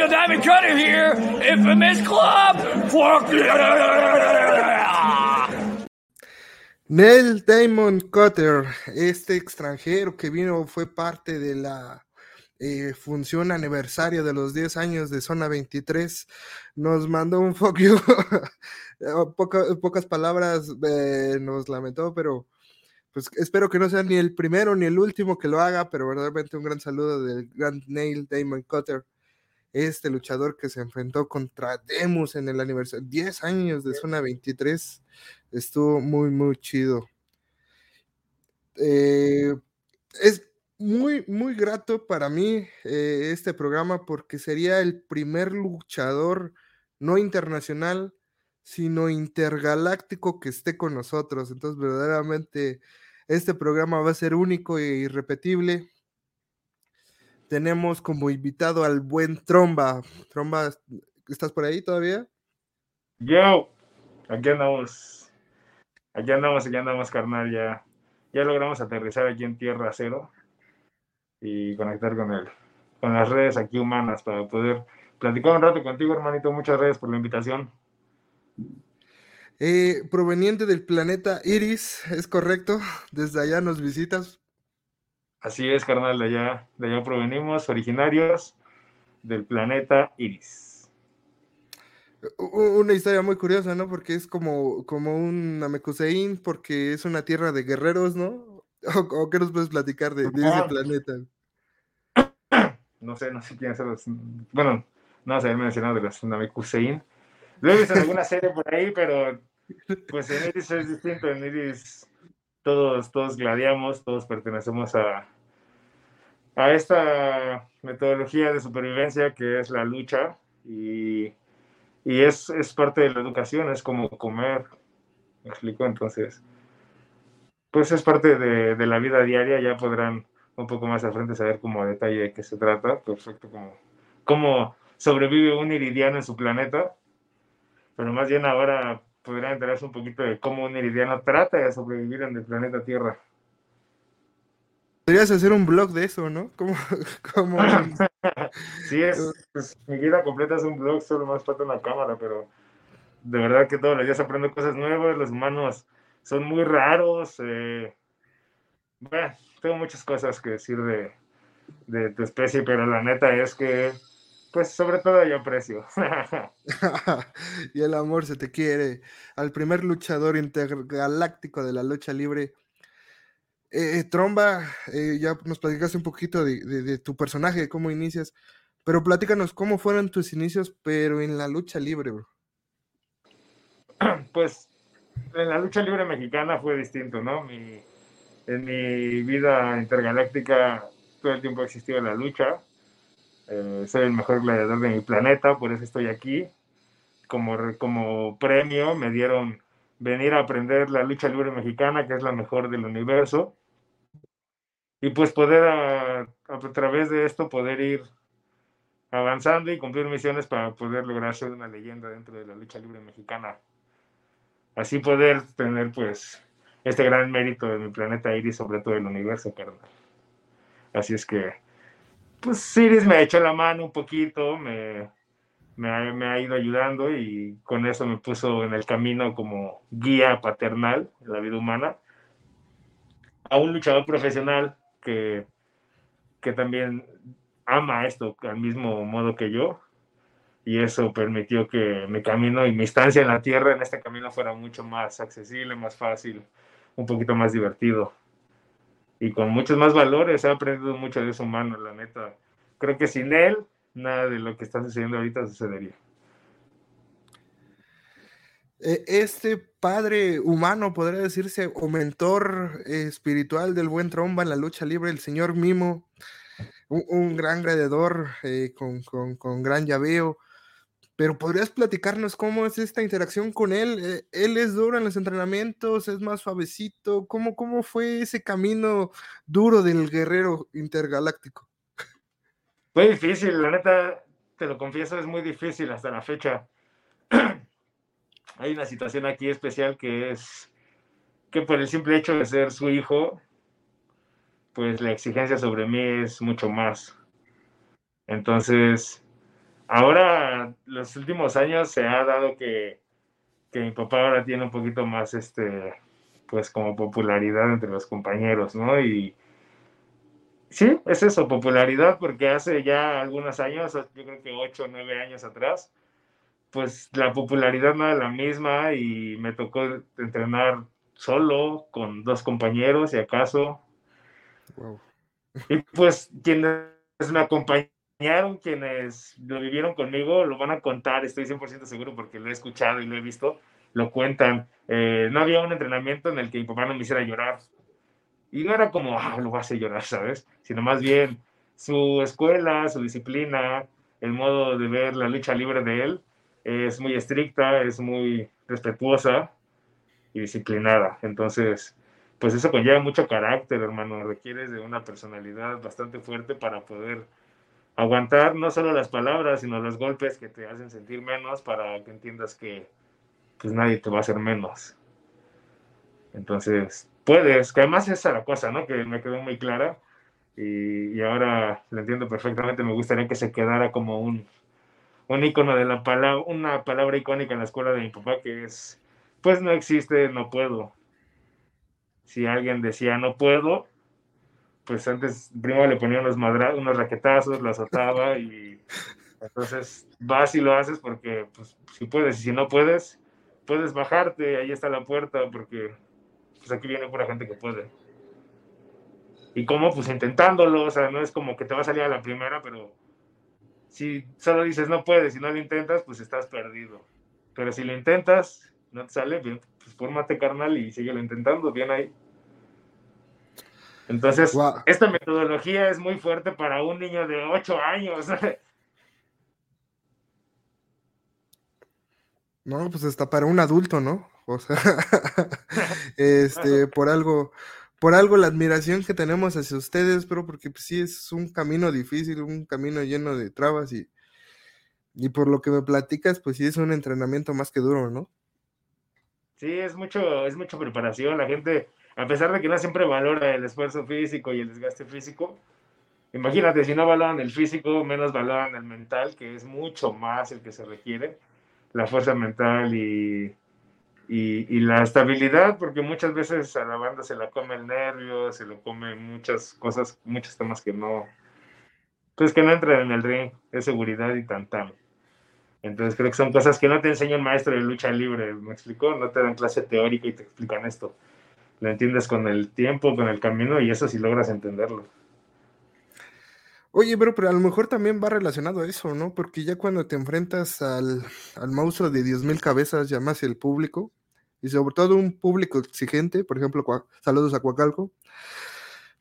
Neil Diamond Cutter here, infamous club. Neil Cutter, este extranjero que vino, fue parte de la eh, función aniversario de los 10 años de Zona 23, nos mandó un fuck you. pocas palabras eh, nos lamentó, pero pues espero que no sea ni el primero ni el último que lo haga, pero verdaderamente un gran saludo del gran Neil Damon Cutter, este luchador que se enfrentó contra Demus en el aniversario, 10 años de Zona 23, estuvo muy, muy chido. Eh, es, muy, muy grato para mí eh, este programa porque sería el primer luchador no internacional, sino intergaláctico que esté con nosotros. Entonces, verdaderamente, este programa va a ser único e irrepetible. Tenemos como invitado al buen Tromba. Tromba, ¿estás por ahí todavía? Yo, aquí andamos. Aquí andamos, aquí andamos, carnal. Ya, ya logramos aterrizar aquí en Tierra Cero y conectar con él, con las redes aquí humanas para poder platicar un rato contigo, hermanito. Muchas gracias por la invitación. Eh, proveniente del planeta Iris, ¿es correcto? Desde allá nos visitas. Así es, carnal, de allá, de allá provenimos, originarios del planeta Iris. Una historia muy curiosa, ¿no? Porque es como, como un Namekusein, porque es una tierra de guerreros, ¿no? ¿O, qué nos puedes platicar de, ese planeta? No sé, no sé quién son los. Bueno, no sé mencionado de los Namekusein. Lo he visto en alguna serie por ahí, pero pues en Iris es distinto. En Iris todos, todos gladiamos, todos pertenecemos a, a esta metodología de supervivencia que es la lucha y, y es, es parte de la educación, es como comer. ¿Me explico? Entonces pues es parte de, la vida diaria, ya podrán un poco más al frente saber como a detalle de qué se trata, perfecto, como cómo sobrevive un iridiano en su planeta, pero más bien ahora podrán enterarse un poquito de cómo un iridiano trata de sobrevivir en el planeta Tierra. Podrías hacer un blog de eso, ¿no? Como, sí, es, pues, mi vida completa es un blog, solo más falta una cámara, pero de verdad que todos los días aprendo cosas nuevas, los humanos son muy raros. Eh, bueno, tengo muchas cosas que decir de, de tu especie, pero la neta es que, pues sobre todo yo aprecio. y el amor se te quiere. Al primer luchador intergaláctico de la lucha libre. Eh, Tromba, eh, ya nos platicaste un poquito de, de, tu personaje, de cómo inicias, pero platícanos cómo fueron tus inicios, pero en la lucha libre, bro. Pues en la lucha libre mexicana fue distinto, ¿no? Mi, en mi vida intergaláctica todo el tiempo ha existido la lucha. Eh, soy el mejor gladiador de mi planeta, por eso estoy aquí. Como, como premio me dieron venir a aprender la lucha libre mexicana, que es la mejor del universo. Y pues poder a, a través de esto poder ir avanzando y cumplir misiones para poder lograr ser una leyenda dentro de la lucha libre mexicana así poder tener pues este gran mérito de mi planeta Iris sobre todo el universo, carnal. Así es que, pues Iris me echó la mano un poquito, me, me, ha, ido ayudando y con eso me puso en el camino como guía paternal en la vida humana a un luchador profesional que, que también ama esto al mismo modo que yo. Y eso permitió que mi camino y mi estancia en la tierra en este camino fuera mucho más accesible, más fácil, un poquito más divertido y con muchos más valores. He aprendido mucho de eso humano, la neta. Creo que sin él, nada de lo que está sucediendo ahorita sucedería. E, este padre humano, podría decirse, o mentor espiritual del buen tromba en la lucha libre, el señor Mimo, un, gran gladiador eh, con, con, con gran llaveo, pero podrías platicarnos cómo es esta interacción con él. Eh, él es duro en los entrenamientos, es más suavecito. ¿Cómo, cómo fue ese camino duro del guerrero intergaláctico? Fue difícil, la neta, te lo confieso, es muy difícil hasta la fecha. Hay una situación aquí especial que es que por el simple hecho de ser su hijo, pues la exigencia sobre mí es mucho más. Entonces, ahora, los últimos años se ha dado que, que mi papá ahora tiene un poquito más, este, pues como popularidad entre los compañeros, ¿no? Y sí, es eso, popularidad, porque hace ya algunos años, yo creo que ocho o nueve años atrás, pues la popularidad no era la misma y me tocó entrenar solo con dos compañeros, y acaso. Y pues quienes me acompañaron, quienes lo vivieron conmigo, lo van a contar, estoy 100% seguro porque lo he escuchado y lo he visto, lo cuentan. Eh, no había un entrenamiento en el que mi papá no me hiciera llorar. Y no era como, ah, lo vas a llorar, ¿sabes? Sino más bien su escuela, su disciplina, el modo de ver la lucha libre de él, es muy estricta, es muy respetuosa y disciplinada. Entonces, pues eso conlleva mucho carácter, hermano. Requieres de una personalidad bastante fuerte para poder aguantar no solo las palabras, sino los golpes que te hacen sentir menos para que entiendas que pues nadie te va a hacer menos. Entonces, puedes, que además esa es la cosa, ¿no? Que me quedó muy clara y, y ahora lo entiendo perfectamente. Me gustaría que se quedara como un, un icono de la palabra, una palabra icónica en la escuela de mi papá que es, pues no existe, no puedo. Si alguien decía no puedo, pues antes primero le ponía unos, madra unos raquetazos, lo azotaba y entonces vas y lo haces porque pues, si puedes y si no puedes, puedes bajarte, ahí está la puerta porque pues aquí viene pura gente que puede. Y cómo, pues intentándolo, o sea, no es como que te va a salir a la primera, pero si solo dices no puedes y no lo intentas, pues estás perdido. Pero si lo intentas, no te sale, bien, pues fórmate carnal y sigue intentando, bien ahí. Entonces, esta metodología es muy fuerte para un niño de 8 años. No, pues hasta para un adulto, ¿no? O sea, este, por algo, por algo la admiración que tenemos hacia ustedes, pero porque pues, sí es un camino difícil, un camino lleno de trabas y, y por lo que me platicas, pues sí es un entrenamiento más que duro, ¿no? Sí, es mucho, es mucha preparación. La gente, a pesar de que no siempre valora el esfuerzo físico y el desgaste físico, imagínate, si no valoran el físico, menos valoran el mental, que es mucho más el que se requiere, la fuerza mental y, y, la estabilidad, porque muchas veces a la banda se la come el nervio, se lo come muchas cosas, muchos temas que no, pues que no entran en el ring, es seguridad y tan Entonces creo que son cosas que no te enseña un maestro de lucha libre, ¿me explicó? No te dan clase teórica y te explican esto. Lo entiendes con el tiempo, con el camino y eso si logras entenderlo. Oye, pero, pero a lo mejor también va relacionado a eso, ¿no? Porque ya cuando te enfrentas al, al monstruo de 10.000 cabezas, llamas el público, y sobre todo un público exigente, por ejemplo, saludos a Coacalco,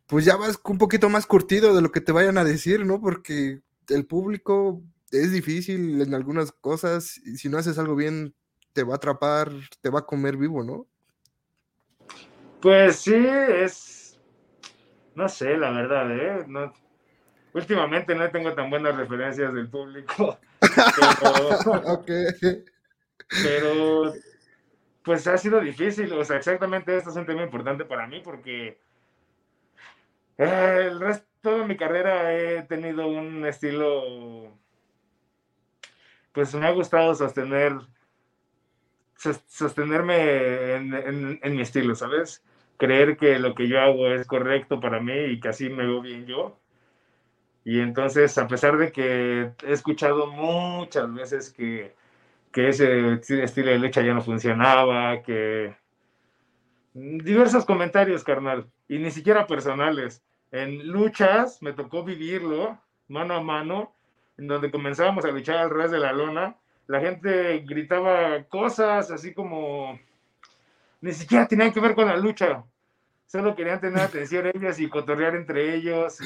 pues ya vas un poquito más curtido de lo que te vayan a decir, ¿no? Porque el público es difícil en algunas cosas y si no haces algo bien te va a atrapar, te va a comer vivo, ¿no? Pues sí, es, no sé, la verdad, ¿eh? No... Últimamente no tengo tan buenas referencias del público. Pero, pero pues ha sido difícil, o sea, exactamente esto es un tema importante para mí porque eh, el resto de mi carrera he tenido un estilo, pues me ha gustado sostener, sostenerme en, en mi estilo, ¿sabes? Creer que lo que yo hago es correcto para mí y que así me veo bien yo. Y entonces, a pesar de que he escuchado muchas veces que que ese estilo de lucha ya no funcionaba, que diversos comentarios, carnal, y ni siquiera personales. En luchas me tocó vivirlo mano a mano, en donde comenzábamos a luchar al ras de la lona, la gente gritaba cosas así como ni siquiera tenían que ver con la lucha, solo querían tener atención ellos y cotorrear entre ellos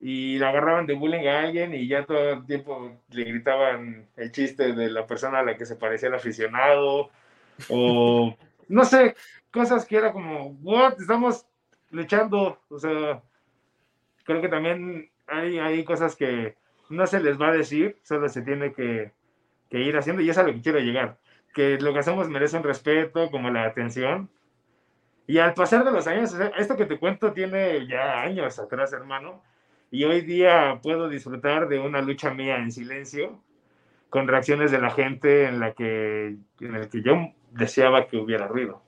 y la agarraban de bullying a alguien y ya todo el tiempo le gritaban el chiste de la persona a la que se parecía el aficionado o no sé, cosas que era como, what, estamos luchando, o sea, creo que también hay, hay cosas que no se les va a decir, solo se tiene que, que ir haciendo y es a lo que quiero llegar, que lo que hacemos merece un respeto, como la atención, y al pasar de los años, esto que te cuento tiene ya años atrás, hermano, Y hoy día puedo disfrutar de una lucha mía en silencio, con reacciones de la gente en la que, en el que yo deseaba que hubiera ruido.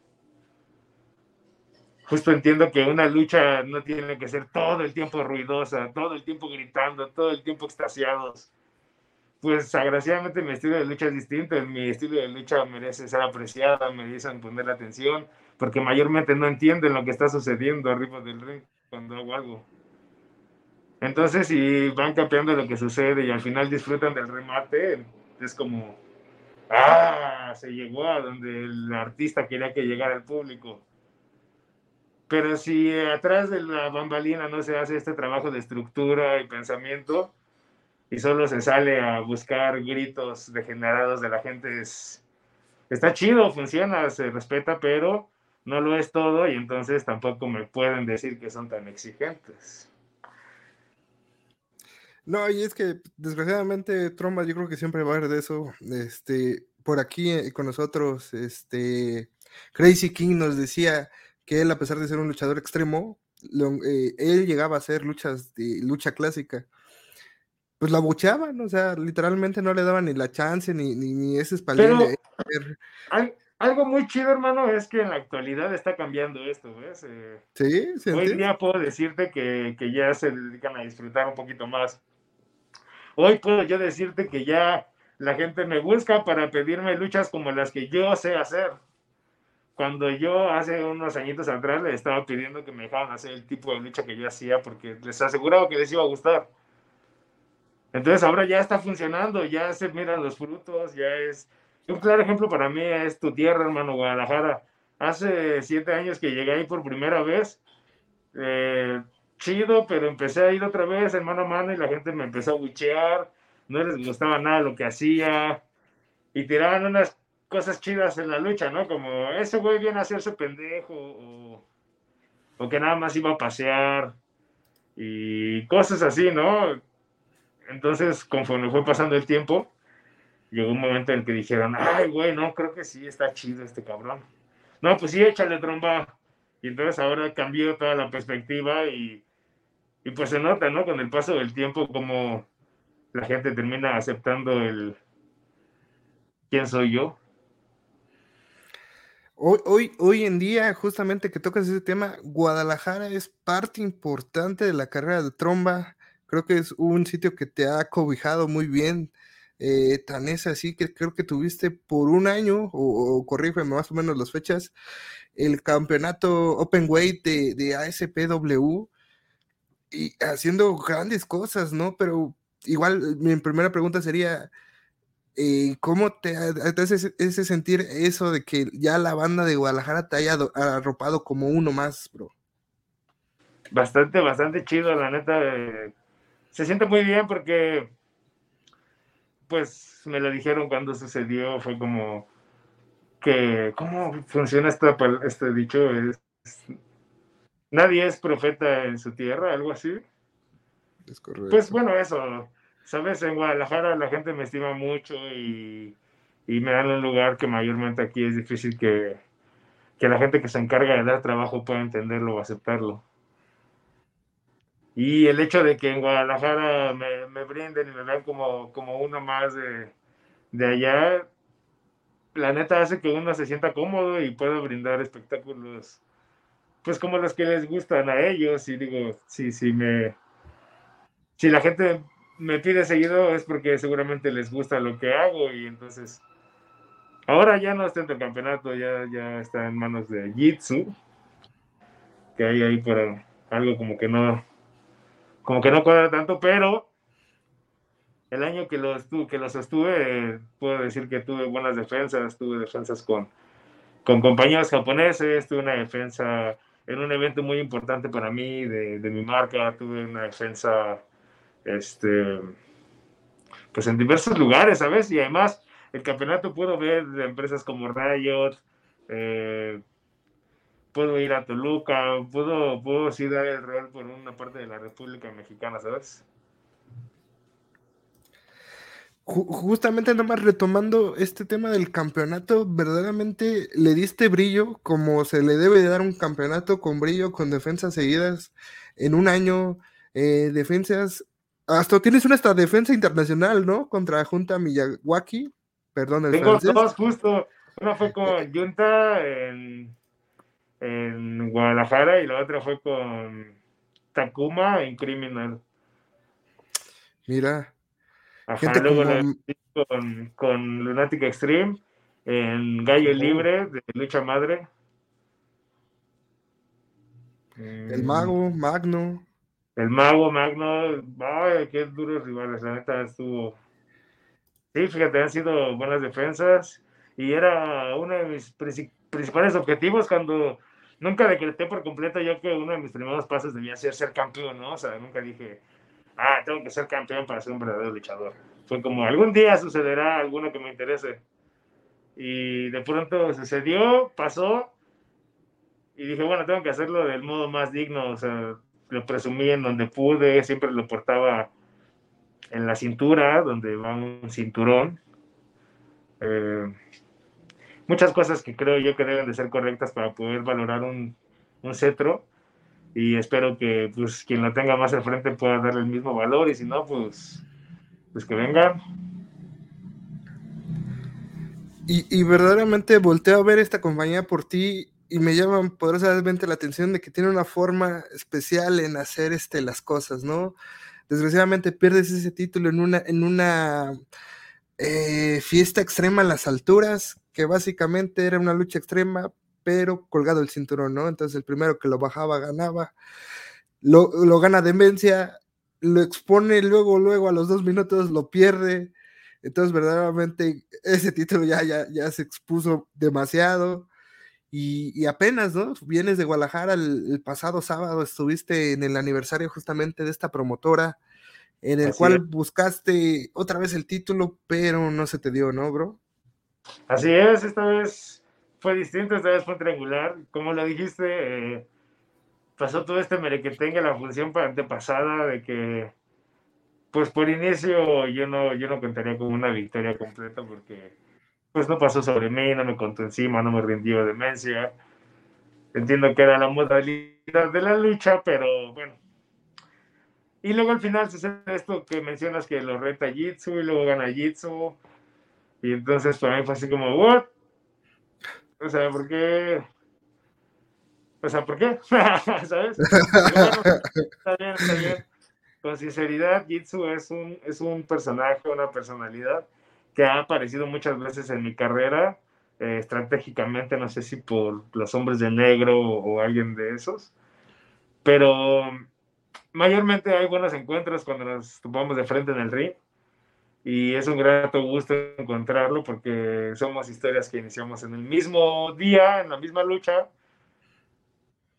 Justo entiendo que una lucha no tiene que ser todo el tiempo ruidosa, todo el tiempo gritando, todo el tiempo extasiados. Pues agraciadamente mi estilo de lucha es distinto, mi estilo de lucha merece ser apreciada, merecen poner atención, porque mayormente no entienden lo que está sucediendo arriba del ring cuando hago algo. Entonces, si van cambiando lo que sucede y al final disfrutan del remate, es como, ah, se llegó a donde el artista quería que llegara el público. Pero si atrás de la bambalina no se hace este trabajo de estructura y pensamiento y solo se sale a buscar gritos degenerados de la gente, es, está chido, funciona, se respeta, pero no lo es todo y entonces tampoco me pueden decir que son tan exigentes. No, y es que desgraciadamente Tromba yo creo que siempre va a haber de eso. Este, por aquí eh, con nosotros, este, Crazy King nos decía que él, a pesar de ser un luchador extremo, eh, él llegaba a hacer luchas de lucha clásica. Pues la bucheaban, o sea, literalmente no le daban ni la chance ni, ni, ese espaldín de algo muy chido, hermano, es que en la actualidad está cambiando esto, ¿ves? Eh, sí, sí. Hoy día puedo decirte que, que, ya se dedican a disfrutar un poquito más. Hoy puedo yo decirte que ya la gente me busca para pedirme luchas como las que yo sé hacer. Cuando yo hace unos añitos atrás le estaba pidiendo que me dejaran hacer el tipo de lucha que yo hacía porque les aseguraba que les iba a gustar. Entonces ahora ya está funcionando, ya se miran los frutos, ya es un claro ejemplo para mí es tu tierra, hermano, Guadalajara. Hace siete años que llegué ahí por primera vez. Eh, chido, pero empecé a ir otra vez en mano a mano y la gente me empezó a buchear. No les gustaba nada lo que hacía. Y tiraban unas cosas chidas en la lucha, ¿no? Como ese güey viene a hacerse pendejo o, o que nada más iba a pasear y cosas así, ¿no? Entonces, conforme fue pasando el tiempo, llegó un momento en el que dijeron, ay, güey, no, creo que sí, está chido este cabrón. No, pues sí, échale tromba. Y entonces ahora cambió toda la perspectiva y, y pues se nota, ¿no? Con el paso del tiempo como la gente termina aceptando el quién soy yo. Hoy, hoy, hoy en día, justamente que tocas ese tema, Guadalajara es parte importante de la carrera de tromba. Creo que es un sitio que te ha cobijado muy bien eh, tan es así que creo que tuviste por un año, o, o más o menos las fechas, el campeonato Open Weight de, de, ASPW y haciendo grandes cosas, ¿no? Pero igual mi primera pregunta sería, eh, ¿cómo te, hace ese sentir eso de que ya la banda de Guadalajara te haya arropado como uno más, bro? Bastante, bastante chido, la neta. Eh, se siente muy bien porque pues me lo dijeron cuando sucedió, fue como que, ¿cómo funciona este, este dicho? Es, nadie es profeta en su tierra, algo así. Es correcto. Pues bueno, eso, sabes, en Guadalajara la gente me estima mucho y, y me dan un lugar que mayormente aquí es difícil que, que la gente que se encarga de dar trabajo pueda entenderlo o aceptarlo. Y el hecho de que en Guadalajara me, me brinden y me vean como, como uno más de, de allá, la neta hace que uno se sienta cómodo y pueda brindar espectáculos, pues como los que les gustan a ellos. Y digo, si, si, me, si la gente me pide seguido es porque seguramente les gusta lo que hago y entonces ahora ya no está en el campeonato, ya, ya está en manos de Jitsu, que hay ahí por algo como que no, como que no cuadra tanto, pero el año que los, que los estuve, puedo decir que tuve buenas defensas, tuve defensas con, con compañeros japoneses, tuve una defensa en un evento muy importante para mí, de, mi marca, tuve una defensa, este, pues en diversos lugares, ¿sabes? Y además, el campeonato puedo ver de empresas como Riot, eh, puedo ir a Toluca, puedo, puedo sí dar el rol por una parte de la República Mexicana, ¿sabes? Justamente nomás retomando este tema del campeonato, verdaderamente le diste brillo como se le debe de dar un campeonato con brillo, con defensas seguidas en un año. eh, defensas, hasta tienes una esta defensa internacional, ¿no? Contra Junta Miyawaki, perdón el Tengo dos justo, una fue con Junta en, en Guadalajara y la otra fue con Takuma en Criminal. Mira. Ajá, luego con, con Lunatic Extreme en Gallo Libre de Lucha Madre. El Mago, Magno. El Mago, Magno. Ay, qué duros rivales. La neta estuvo. Sí, fíjate, han sido buenas defensas. Y era uno de mis principales objetivos cuando nunca decreté por completo yo que uno de mis primeros pasos debía ser ser campeón, ¿no? O sea, nunca dije, ah, tengo que ser campeón para ser un verdadero luchador. Fue como, algún día sucederá alguno que me interese. Y de pronto sucedió, pasó, y dije, bueno, tengo que hacerlo del modo más digno, o sea, lo presumí en donde pude, siempre lo portaba en la cintura, donde va un cinturón. Eh, muchas cosas que creo yo que deben de ser correctas para poder valorar un, un cetro. Y espero que pues quien lo tenga más al frente pueda darle el mismo valor. Y si no pues pues que vengan y, y verdaderamente volteo a ver esta compañía por ti y me llama poderosamente la atención de que tiene una forma especial en hacer este, las cosas, ¿no? Desgraciadamente pierdes ese título en una, en una eh, fiesta extrema en las alturas, que básicamente era una lucha extrema, pero colgado el cinturón, ¿no? Entonces el primero que lo bajaba ganaba, lo, lo gana Demencia, lo expone luego, luego a los dos minutos lo pierde, entonces verdaderamente ese título ya, ya, ya se expuso demasiado. Y, apenas, ¿no? Vienes de Guadalajara el, pasado sábado, estuviste en el aniversario justamente de esta promotora, en el cual buscaste otra vez el título, pero no se te dio, ¿no, bro? Así es, esta vez fue distinto, esta vez fue triangular. Como lo dijiste, eh, pasó todo este merequetengue, la función antepasada de que, pues por inicio yo no, yo no contaría con una victoria completa porque pues no pasó sobre mí, no me contó encima, no me rindió demencia. Entiendo que era la modalidad de la lucha, pero bueno. Y luego al final sucede esto que mencionas que lo reta Jitsu y luego gana Jitsu. Y entonces para mí fue así como, ¿what? O sea, ¿por qué? O sea, ¿por qué? ¿Sabes? está bien, está bien. Con sinceridad, Jitsu es un, es un personaje, una personalidad que ha aparecido muchas veces en mi carrera, eh, estratégicamente, no sé si por los hombres de negro o, alguien de esos, pero mayormente hay buenos encuentros cuando nos topamos de frente en el ring y es un grato gusto encontrarlo porque somos historias que iniciamos en el mismo día, en la misma lucha.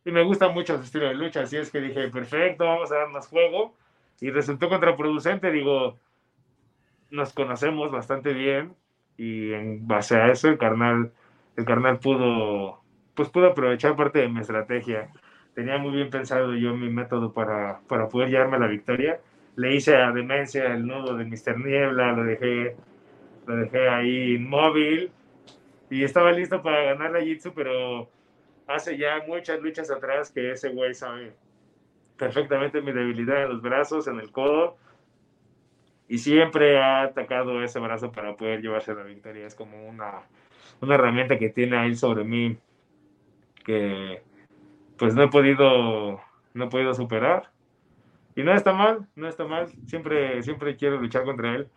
Y me gusta mucho su estilo de lucha, así es que dije, perfecto, vamos a dar más juego. Y resultó contraproducente, digo, nos conocemos bastante bien y en base a eso el carnal, el carnal pudo, pues pudo aprovechar parte de mi estrategia. Tenía muy bien pensado yo mi método para, para poder llevarme la victoria le hice a Demencia el nudo de Mr. Niebla, lo dejé, lo dejé ahí inmóvil y estaba listo para ganar la Jitsu, pero hace ya muchas luchas atrás que ese güey sabe perfectamente mi debilidad en los brazos, en el codo, y siempre ha atacado ese brazo para poder llevarse la victoria. Es como una, una herramienta que tiene ahí sobre mí que pues no he podido, no he podido superar y no está mal, no está mal. Siempre, siempre quiero luchar contra él.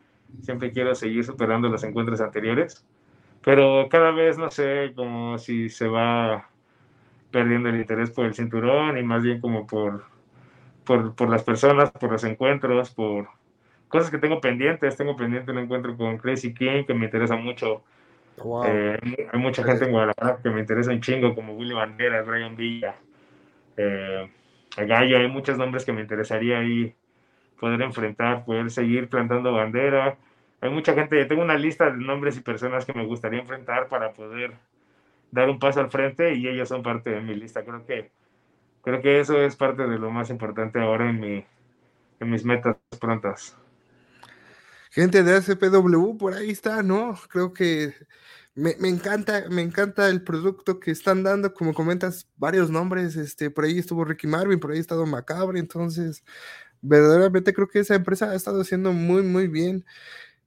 Siempre quiero seguir superando los encuentros anteriores. Pero cada vez, no sé, como si se va perdiendo el interés por el cinturón y más bien como por, por, por las personas, por los encuentros, por cosas que tengo pendientes. Tengo pendiente un encuentro con Crazy King que me interesa mucho. Eh, hay mucha gente en Guadalajara que me interesa un chingo, como Willy Bandera, Brian Villa. Eh, Gallo, hay muchos nombres que me interesaría ahí poder enfrentar, poder seguir plantando bandera. Hay mucha gente, tengo una lista de nombres y personas que me gustaría enfrentar para poder dar un paso al frente y ellos son parte de mi lista. Creo que, creo que eso es parte de lo más importante ahora en, mi, en mis metas prontas. Gente de ACPW, por ahí está, ¿no? Creo que me, encanta, me encanta el producto que están dando, como comentas, varios nombres, este, por ahí estuvo Ricky Marvin, por ahí ha estado Macabre, entonces verdaderamente creo que esa empresa ha estado haciendo muy, muy bien.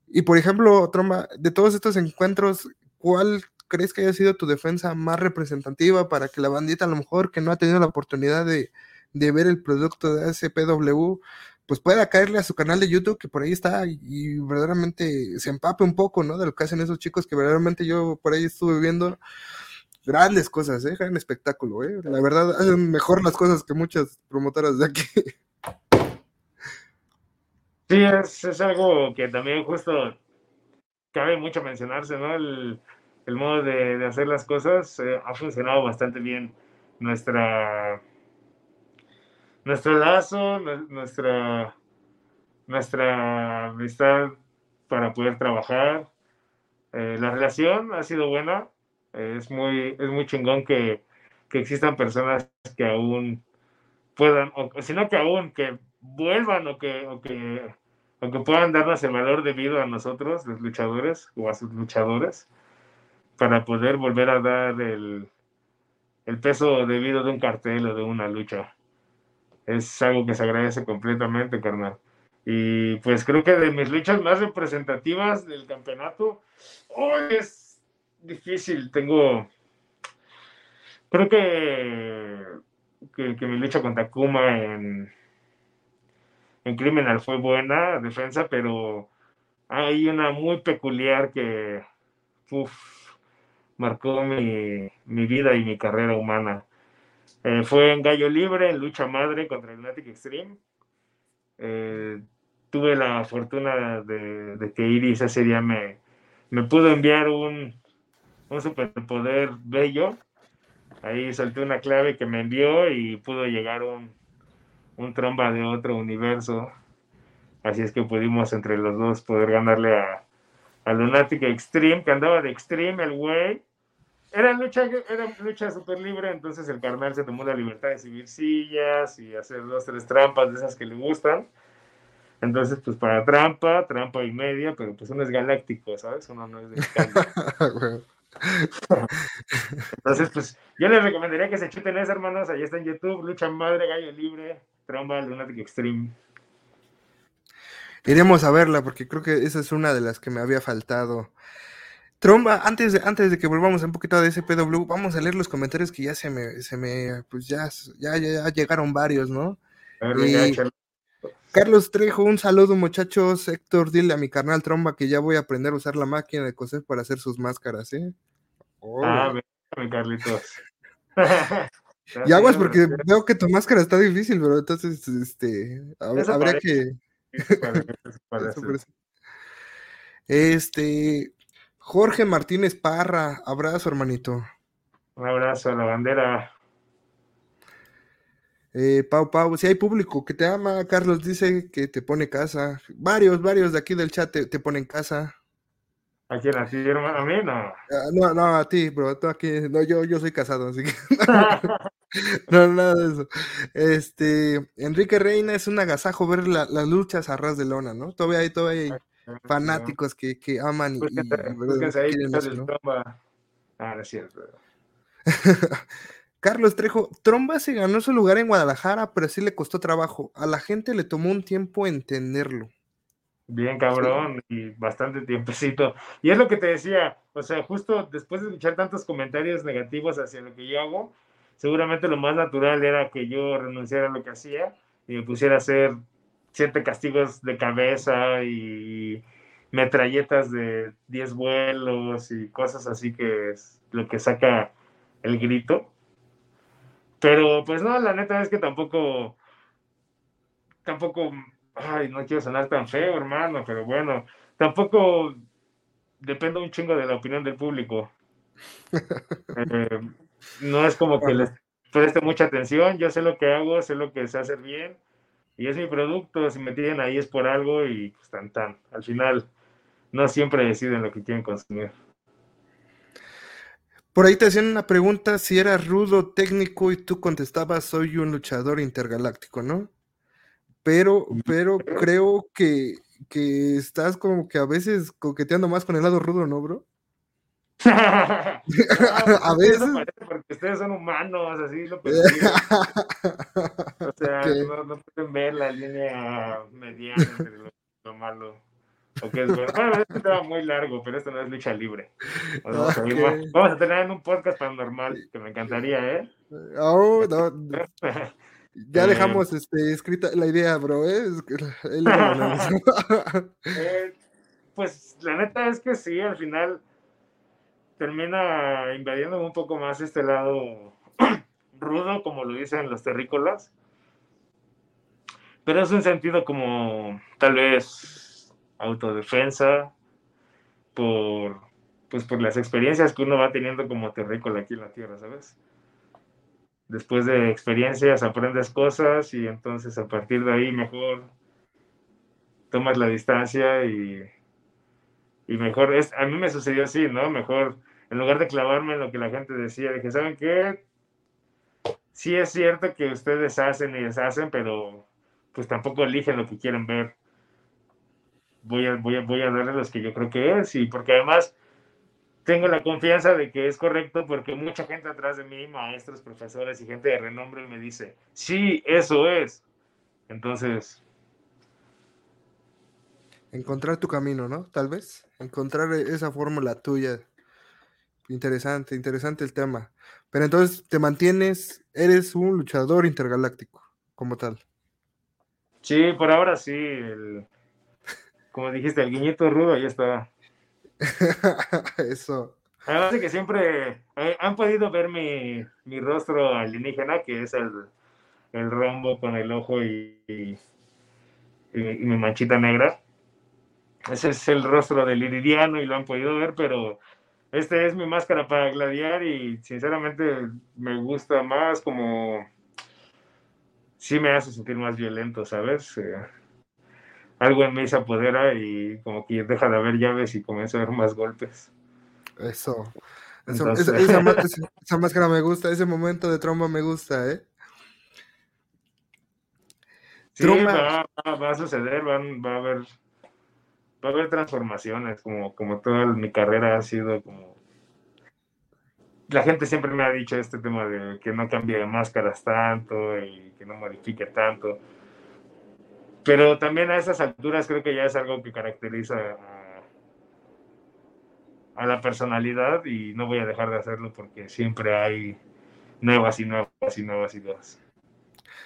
Y por ejemplo, Tromba, de todos estos encuentros, ¿cuál crees que haya sido tu defensa más representativa para que la bandita a lo mejor que no ha tenido la oportunidad de, de ver el producto de SPW, pues pueda caerle a su canal de YouTube, que por ahí está, y, verdaderamente se empape un poco, ¿no? De lo que hacen esos chicos que verdaderamente yo por ahí estuve viendo grandes cosas, ¿eh? Gran espectáculo, ¿eh? La verdad, hacen mejor las cosas que muchas promotoras de aquí. Sí, es, es algo que también justo cabe mucho mencionarse, ¿no? El, el modo de, de, hacer las cosas eh, ha funcionado bastante bien. Nuestra nuestro lazo, nuestra, nuestra amistad para poder trabajar. Eh, la relación ha sido buena. Eh, es, muy, es muy chingón que, que, existan personas que aún puedan, o, sino que aún que vuelvan o que, o que, o que puedan darnos el valor debido a nosotros, los luchadores o a sus luchadores, para poder volver a dar el, el peso debido de un cartel o de una lucha es algo que se agradece completamente, carnal. Y pues creo que de mis luchas más representativas del campeonato, hoy es difícil. Tengo. Creo que, que, mi lucha contra Kuma en, en Criminal fue buena defensa, pero hay una muy peculiar que uf, marcó mi, mi vida y mi carrera humana. Eh, fue en Gallo Libre, en lucha madre contra el Extreme. Eh, tuve la fortuna de, de, que Iris ese día me, me pudo enviar un, un superpoder bello. Ahí solté una clave que me envió y pudo llegar un, un tromba de otro universo. Así es que pudimos entre los dos poder ganarle a, a Lunatic Extreme, que andaba de Extreme el güey era lucha, era lucha súper libre, entonces el carnal se tomó la libertad de subir sillas y hacer dos, tres trampas de esas que le gustan. Entonces, pues para trampa, trampa y media, pero pues uno es galáctico, ¿sabes? Uno no es de Entonces, pues yo les recomendaría que se chuten eso, hermanos. Ahí está en YouTube, Lucha Madre, Gallo Libre, Trampa, Lunatic Extreme. Iremos a verla porque creo que esa es una de las que me había faltado. Tromba, antes de, antes de que volvamos un poquito de ese PW, vamos a leer los comentarios que ya se me, se me pues ya, ya, ya llegaron varios, ¿no? Y, Carlos Trejo, un saludo muchachos. Héctor, dile a mi carnal Tromba que ya voy a aprender a usar la máquina de coser para hacer sus máscaras, ¿eh? Oh. Ah, mi Carlitos. y aguas porque veo que tu máscara está difícil, pero entonces, este, habría que... Este, Jorge Martínez Parra, abrazo, hermanito. Un abrazo a la bandera. Eh, Pau Pau, si hay público que te ama, Carlos dice que te pone casa. Varios, varios de aquí del chat te, te ponen casa. ¿A quién? ¿A ti, hermano? ¿A mí? No. Uh, no, no, a ti, bro. Tú aquí, no, yo, yo soy casado, así que. no, nada de eso. Este, Enrique Reina es un agasajo ver la, las luchas a ras de lona, ¿no? Todavía hay, todavía hay fanáticos que, que aman y, y ahí, eso, ¿no? Ah, no es cierto. Carlos Trejo, Tromba se ganó su lugar en Guadalajara, pero sí le costó trabajo. A la gente le tomó un tiempo entenderlo. Bien, cabrón, sí. y bastante tiempecito. Y es lo que te decía, o sea, justo después de escuchar tantos comentarios negativos hacia lo que yo hago, seguramente lo más natural era que yo renunciara a lo que hacía y me pusiera a hacer siete castigos de cabeza y metralletas de 10 vuelos y cosas así que es lo que saca el grito. Pero pues no, la neta es que tampoco, tampoco, ay, no quiero sonar tan feo, hermano, pero bueno, tampoco depende un chingo de la opinión del público. eh, no es como que les preste mucha atención, yo sé lo que hago, sé lo que sé hacer bien y es mi producto, si me tienen ahí es por algo y pues tan tan. Al final no siempre deciden lo que quieren consumir. Por ahí te hacían una pregunta si eras rudo técnico y tú contestabas soy un luchador intergaláctico, ¿no? Pero, pero creo que, que estás como que a veces coqueteando más con el lado rudo, ¿no, bro? a veces. Porque ustedes son humanos, así lo perciben. o sea, no, no, pueden ver la línea mediana entre lo, malo. Okay, es bueno. bueno, este tema muy largo, pero esto no es lucha libre. Vamos, okay. a, vamos a tener un podcast paranormal que me encantaría, ¿eh? Oh, no. Ya dejamos este, escrita la idea, bro. ¿eh? eh, pues la neta es que sí, al final termina invadiendo un poco más este lado rudo, como lo dicen los terrícolas. Pero es un sentido como tal vez autodefensa por, pues por las experiencias que uno va teniendo como terrícola aquí en la tierra, ¿sabes? Después de experiencias aprendes cosas y entonces a partir de ahí mejor tomas la distancia y, y mejor es, a mí me sucedió así, ¿no? Mejor en lugar de clavarme en lo que la gente decía, dije, ¿saben qué? Sí es cierto que ustedes hacen y deshacen, pero pues tampoco eligen lo que quieren ver. Voy a, voy a, voy a darles los que yo creo que es, y porque además tengo la confianza de que es correcto porque mucha gente atrás de mí, maestros, profesores y gente de renombre me dice, sí, eso es. Entonces... Encontrar tu camino, ¿no? Tal vez. Encontrar esa fórmula tuya Interesante, interesante el tema. Pero entonces te mantienes, eres un luchador intergaláctico, como tal. Sí, por ahora sí. como dijiste, el guiñito rudo ya está. Eso. Además de que siempre eh, han podido ver mi, mi, rostro alienígena, que es el, el rombo con el ojo y, y, y, mi manchita negra. Ese es el rostro del iridiano y lo han podido ver, pero este es mi máscara para gladiar y sinceramente me gusta más como sí me hace sentir más violento, ¿sabes? Eh, algo en mí se apodera y como que deja de haber llaves y comienza a ver más golpes. Eso. esa, máscara me gusta, ese momento de tromba me gusta, ¿eh? Sí, va, a suceder, va a haber va a haber transformaciones, como, como toda mi carrera ha sido como... La gente siempre me ha dicho este tema de que no cambie de máscaras tanto y que no modifique tanto. Pero también a esas alturas creo que ya es algo que caracteriza a, a la personalidad y no voy a dejar de hacerlo porque siempre hay nuevas y nuevas y nuevas ideas.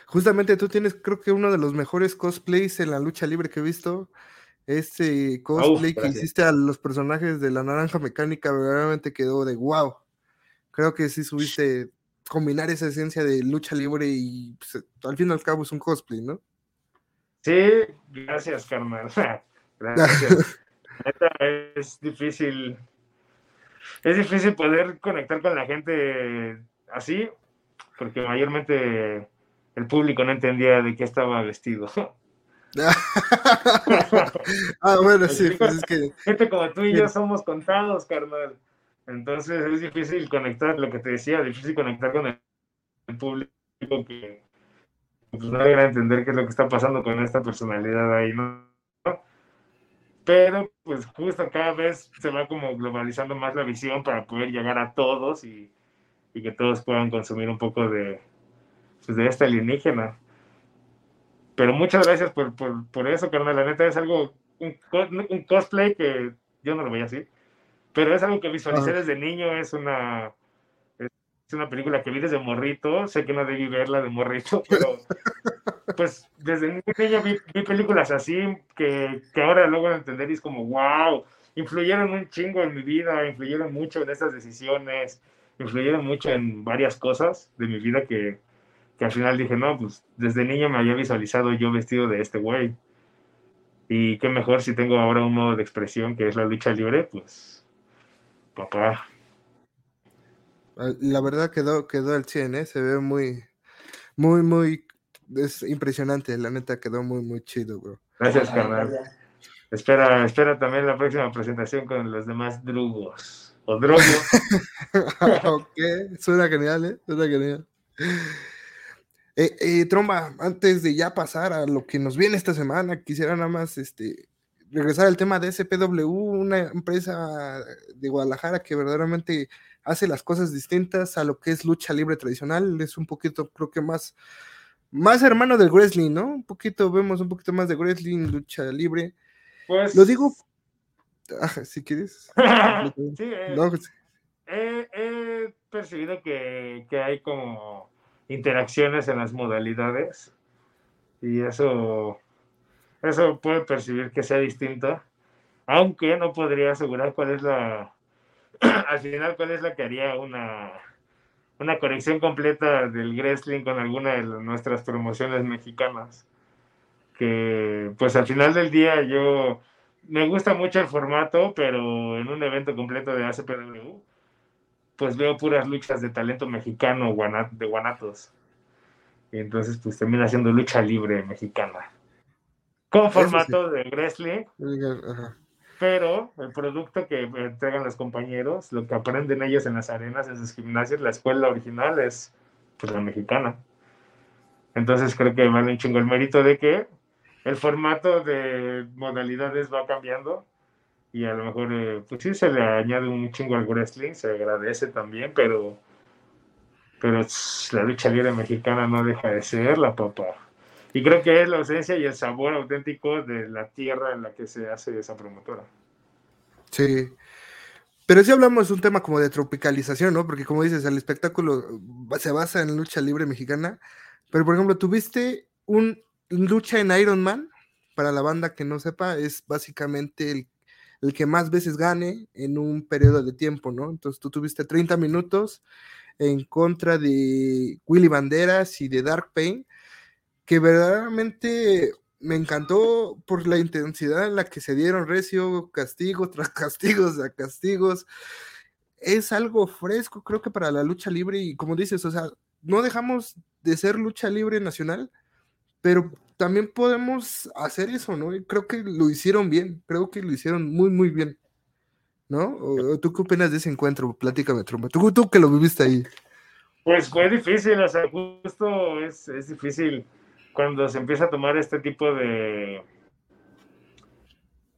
Justamente tú tienes, creo que uno de los mejores cosplays en la lucha libre que he visto. Este cosplay que hiciste a los personajes de la naranja mecánica verdaderamente quedó de wow. Creo que sí subiste combinar esa esencia de lucha libre y pues, al fin y al cabo es un cosplay, ¿no? Sí, gracias, carnal. gracias. es difícil. Es difícil poder conectar con la gente así, porque mayormente el público no entendía de qué estaba vestido. ah, bueno, sí, pues es que. Gente como tú y yo somos contados, carnal. Entonces es difícil conectar, lo que te decía, difícil conectar con el, público que pues, no a entender qué es lo que está pasando con esta personalidad ahí, ¿no? Pero pues justo cada vez se va como globalizando más la visión para poder llegar a todos y, y que todos puedan consumir un poco de, pues, de esta alienígena. Pero muchas gracias por, por, por eso, carnal. La neta es algo, un, un, cosplay que yo no lo veía así, pero es algo que visualicé desde niño. Es una, es una película que vi desde morrito. Sé que no debí verla de morrito, pero pues desde niño vi, vi películas así que, que ahora logro entender y es como, wow, influyeron un chingo en mi vida, influyeron mucho en estas decisiones, influyeron mucho en varias cosas de mi vida que que al final dije, no, pues desde niño me había visualizado yo vestido de este güey. Y qué mejor si tengo ahora un modo de expresión que es la lucha libre, pues, papá. La verdad quedó, quedó al 100, ¿eh? Se ve muy, muy, muy, es impresionante, la neta quedó muy, muy chido, bro. Gracias, carnal. Espera, espera también la próxima presentación con los demás drugos. O drogos. ok, suena genial, ¿eh? Suena genial. Eh, eh, Tromba, antes de ya pasar a lo que nos viene esta semana, quisiera nada más este, regresar al tema de SPW, una empresa de Guadalajara que verdaderamente hace las cosas distintas a lo que es lucha libre tradicional, es un poquito, creo que más, más hermano del wrestling, ¿no? Un poquito, vemos un poquito más de wrestling, lucha libre. Pues... Lo digo, si quieres. sí, eh, pues he, percibido que, que hay como interacciones en las modalidades y eso eso puede percibir que sea distinto, aunque no podría asegurar cuál es la, al final, cuál es la que haría una, una conexión completa del wrestling con alguna de nuestras promociones mexicanas. Que pues al final del día yo me gusta mucho el formato, pero en un evento completo de ACPW, pues veo puras luchas de talento mexicano de guanatos. Y entonces pues termina siendo lucha libre mexicana con formato de wrestling. Pero el producto que entregan los compañeros, lo que aprenden ellos en las arenas, en sus gimnasios, la escuela original es pues, la mexicana. Entonces creo que vale un chingo el mérito de que el formato de modalidades va cambiando y a lo mejor, eh, pues sí, se le añade un chingo al wrestling, se agradece también, pero, pero la lucha libre mexicana no deja de ser la papá. Y creo que es la ausencia y el sabor auténtico de la tierra en la que se hace esa promotora. Sí. Pero si hablamos de un tema como de tropicalización, ¿no? Porque como dices, el espectáculo se basa en lucha libre mexicana. Pero por ejemplo, tuviste un lucha en Iron Man, para la banda que no sepa, es básicamente el, el que más veces gane en un periodo de tiempo, ¿no? Entonces tú tuviste 30 minutos en contra de Willy Banderas y de Dark Pain que verdaderamente me encantó por la intensidad en la que se dieron recio, castigos tras castigos a castigos. Es algo fresco, creo que para la lucha libre, y como dices, o sea, no dejamos de ser lucha libre nacional, pero también podemos hacer eso, ¿no? Creo que lo hicieron bien, creo que lo hicieron muy, muy bien, ¿no? ¿Tú qué opinas de ese encuentro? Platícame, Trumba. Tú, tú que lo viviste ahí. Pues fue difícil, o sea, justo es, es difícil cuando se empieza a tomar este tipo de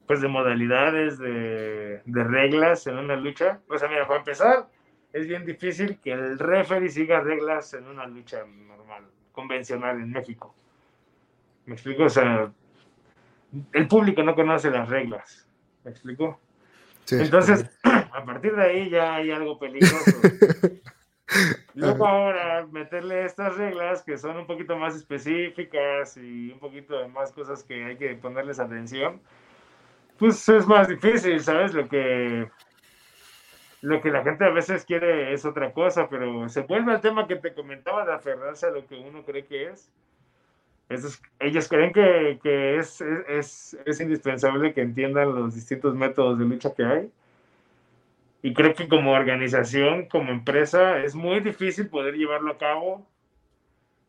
pues de modalidades, de, reglas en una lucha, pues a mí, para empezar, es bien difícil que el referee siga reglas en una lucha normal, convencional en México. ¿Me explico? O sea, el público no conoce las reglas. ¿Me explico? Entonces, a partir de ahí ya hay algo peligroso. Luego ahora meterle estas reglas que son un poquito más específicas y un poquito de más cosas que hay que ponerles atención, pues es más difícil, ¿sabes? Lo que lo que la gente a veces quiere es otra cosa, pero se vuelve al tema que te comentaba de aferrarse a lo que uno cree que es. Ellos creen que, que es, es, es indispensable que entiendan los distintos métodos de lucha que hay y creo que como organización, como empresa, es muy difícil poder llevarlo a cabo.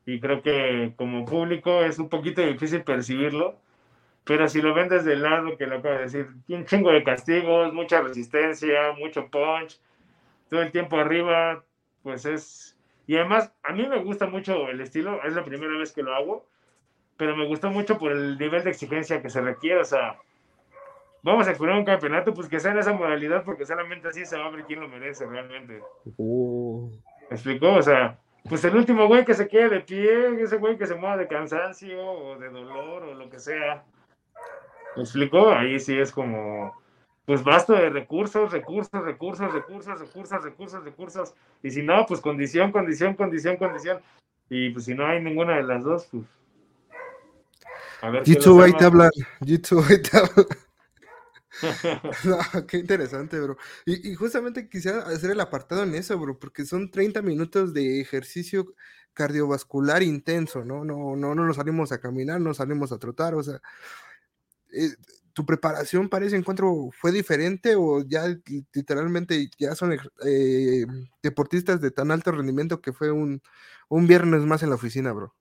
Y creo que como público es un poquito difícil percibirlo. Pero si lo ven desde el lado que lo acabo de decir, un chingo de castigos, mucha resistencia, mucho punch, todo el tiempo arriba, pues es... Y además, a mí me gusta mucho el estilo, es la primera vez que lo hago, pero me gustó mucho por el nivel de exigencia que se requiere, o sea, vamos a explorar un campeonato, pues que sea en esa modalidad, porque solamente así se va a ver quién lo merece realmente. Uh. ¿Me explicó? O sea, pues el último güey que se quede de pie, ese güey que se mueva de cansancio o de dolor o lo que sea. ¿Me explicó? Ahí sí es como, pues basto de recursos, recursos, recursos, recursos, recursos, recursos, recursos. Y si no, pues condición, condición, condición, condición. Y pues si no hay ninguna de las dos, pues. A ver. Jitsu, ahí te hablan. Jitsu, ahí te hablan. no, qué interesante, bro. Y, justamente quisiera hacer el apartado en eso, bro, porque son 30 minutos de ejercicio cardiovascular intenso, ¿no? No, no, no nos salimos a caminar, no salimos a trotar, o sea, eh, ¿tu preparación para ese encuentro fue diferente o ya literalmente ya son eh, deportistas de tan alto rendimiento que fue un, un viernes más en la oficina, bro?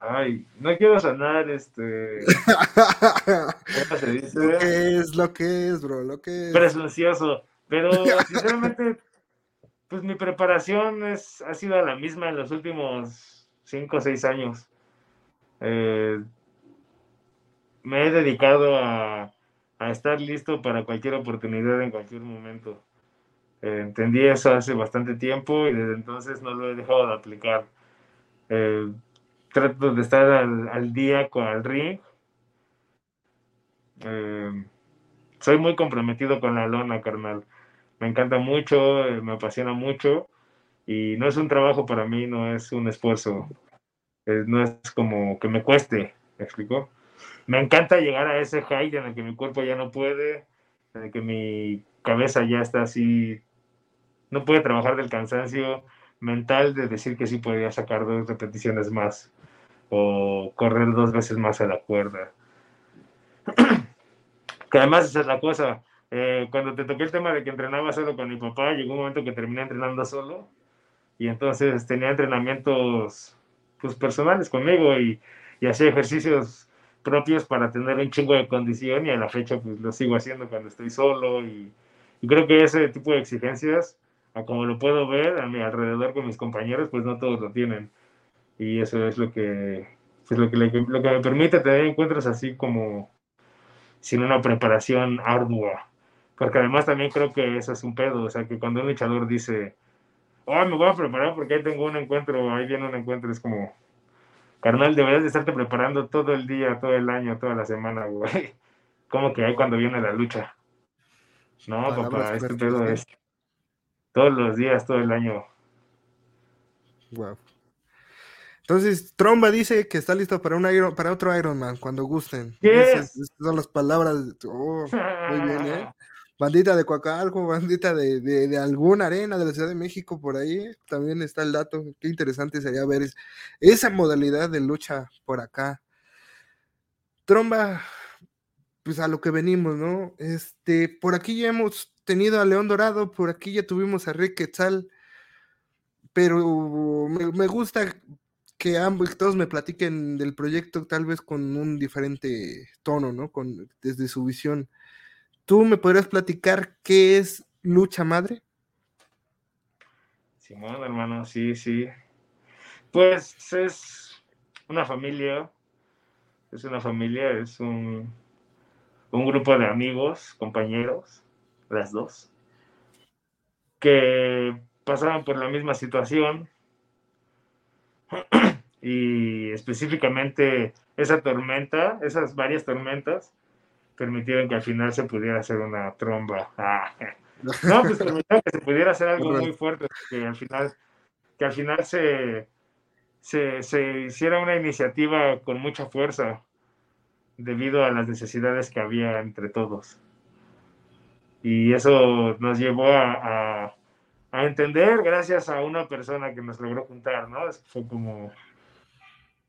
Ay, no quiero sonar este. ¿Cómo se dice? Lo que es, lo que es, bro, lo que es. Presuncioso. Pero sinceramente, pues mi preparación es, ha sido la misma en los últimos cinco o seis años. Eh, me he dedicado a, a estar listo para cualquier oportunidad en cualquier momento. Eh, entendí eso hace bastante tiempo y desde entonces no lo he dejado de aplicar. Eh, trato de estar al, día con el ring. Eh, soy muy comprometido con la lona, carnal. Me encanta mucho, me apasiona mucho y no es un trabajo para mí, no es un esfuerzo. no es como que me cueste, ¿me explico? Me encanta llegar a ese height en el que mi cuerpo ya no puede, en el que mi cabeza ya está así no puede trabajar del cansancio mental de decir que sí podría sacar dos repeticiones más o correr dos veces más a la cuerda. que además esa es la cosa. Eh, cuando te toqué el tema de que entrenaba solo con mi papá, llegó un momento que terminé entrenando solo y entonces tenía entrenamientos pues, personales conmigo y, y hacía ejercicios propios para tener un chingo de condición y a la fecha pues lo sigo haciendo cuando estoy solo y creo que ese tipo de exigencias a como lo puedo ver a mi alrededor con mis compañeros, pues no todos lo tienen. Y eso es lo que, pues lo que, lo que me permite tener encuentros así como sin una preparación ardua. Porque además también creo que eso es un pedo, o sea, que cuando un luchador dice, oh, me voy a preparar porque ahí tengo un encuentro, ahí viene un encuentro, es como, carnal, deberías de estarte preparando todo el día, todo el año, toda la semana, güey. Como que ahí cuando viene la lucha. No, papá, este pedo es todos los días, todo el año. Wow. Entonces, Tromba dice que está listo para un Iron, para otro Ironman cuando gusten. Esas, son las palabras. Oh, muy bien, ¿eh? Bandita de Coacalco, bandita de, de, alguna arena de la Ciudad de México por ahí. También está el dato. Qué interesante sería ver esa modalidad de lucha por acá. Tromba, pues a lo que venimos, ¿no? Este, por aquí ya hemos tenido a León Dorado, por aquí ya tuvimos a Rick Quetzal, pero me, gusta que ambos, todos me platiquen del proyecto tal vez con un diferente tono, ¿no? Con, desde su visión. ¿Tú me podrías platicar qué es lucha madre? Simón, hermano, sí, sí. Pues es una familia, es una familia, es un, un grupo de amigos, compañeros, las dos, que pasaban por la misma situación y específicamente esa tormenta, esas varias tormentas, permitieron que al final se pudiera hacer una tromba. no, pues permitieron que se pudiera hacer algo muy fuerte, que al final, que al final se, se, se hiciera una iniciativa con mucha fuerza debido a las necesidades que había entre todos. Y eso nos llevó a, entender gracias a una persona que nos logró juntar, ¿no? Fue como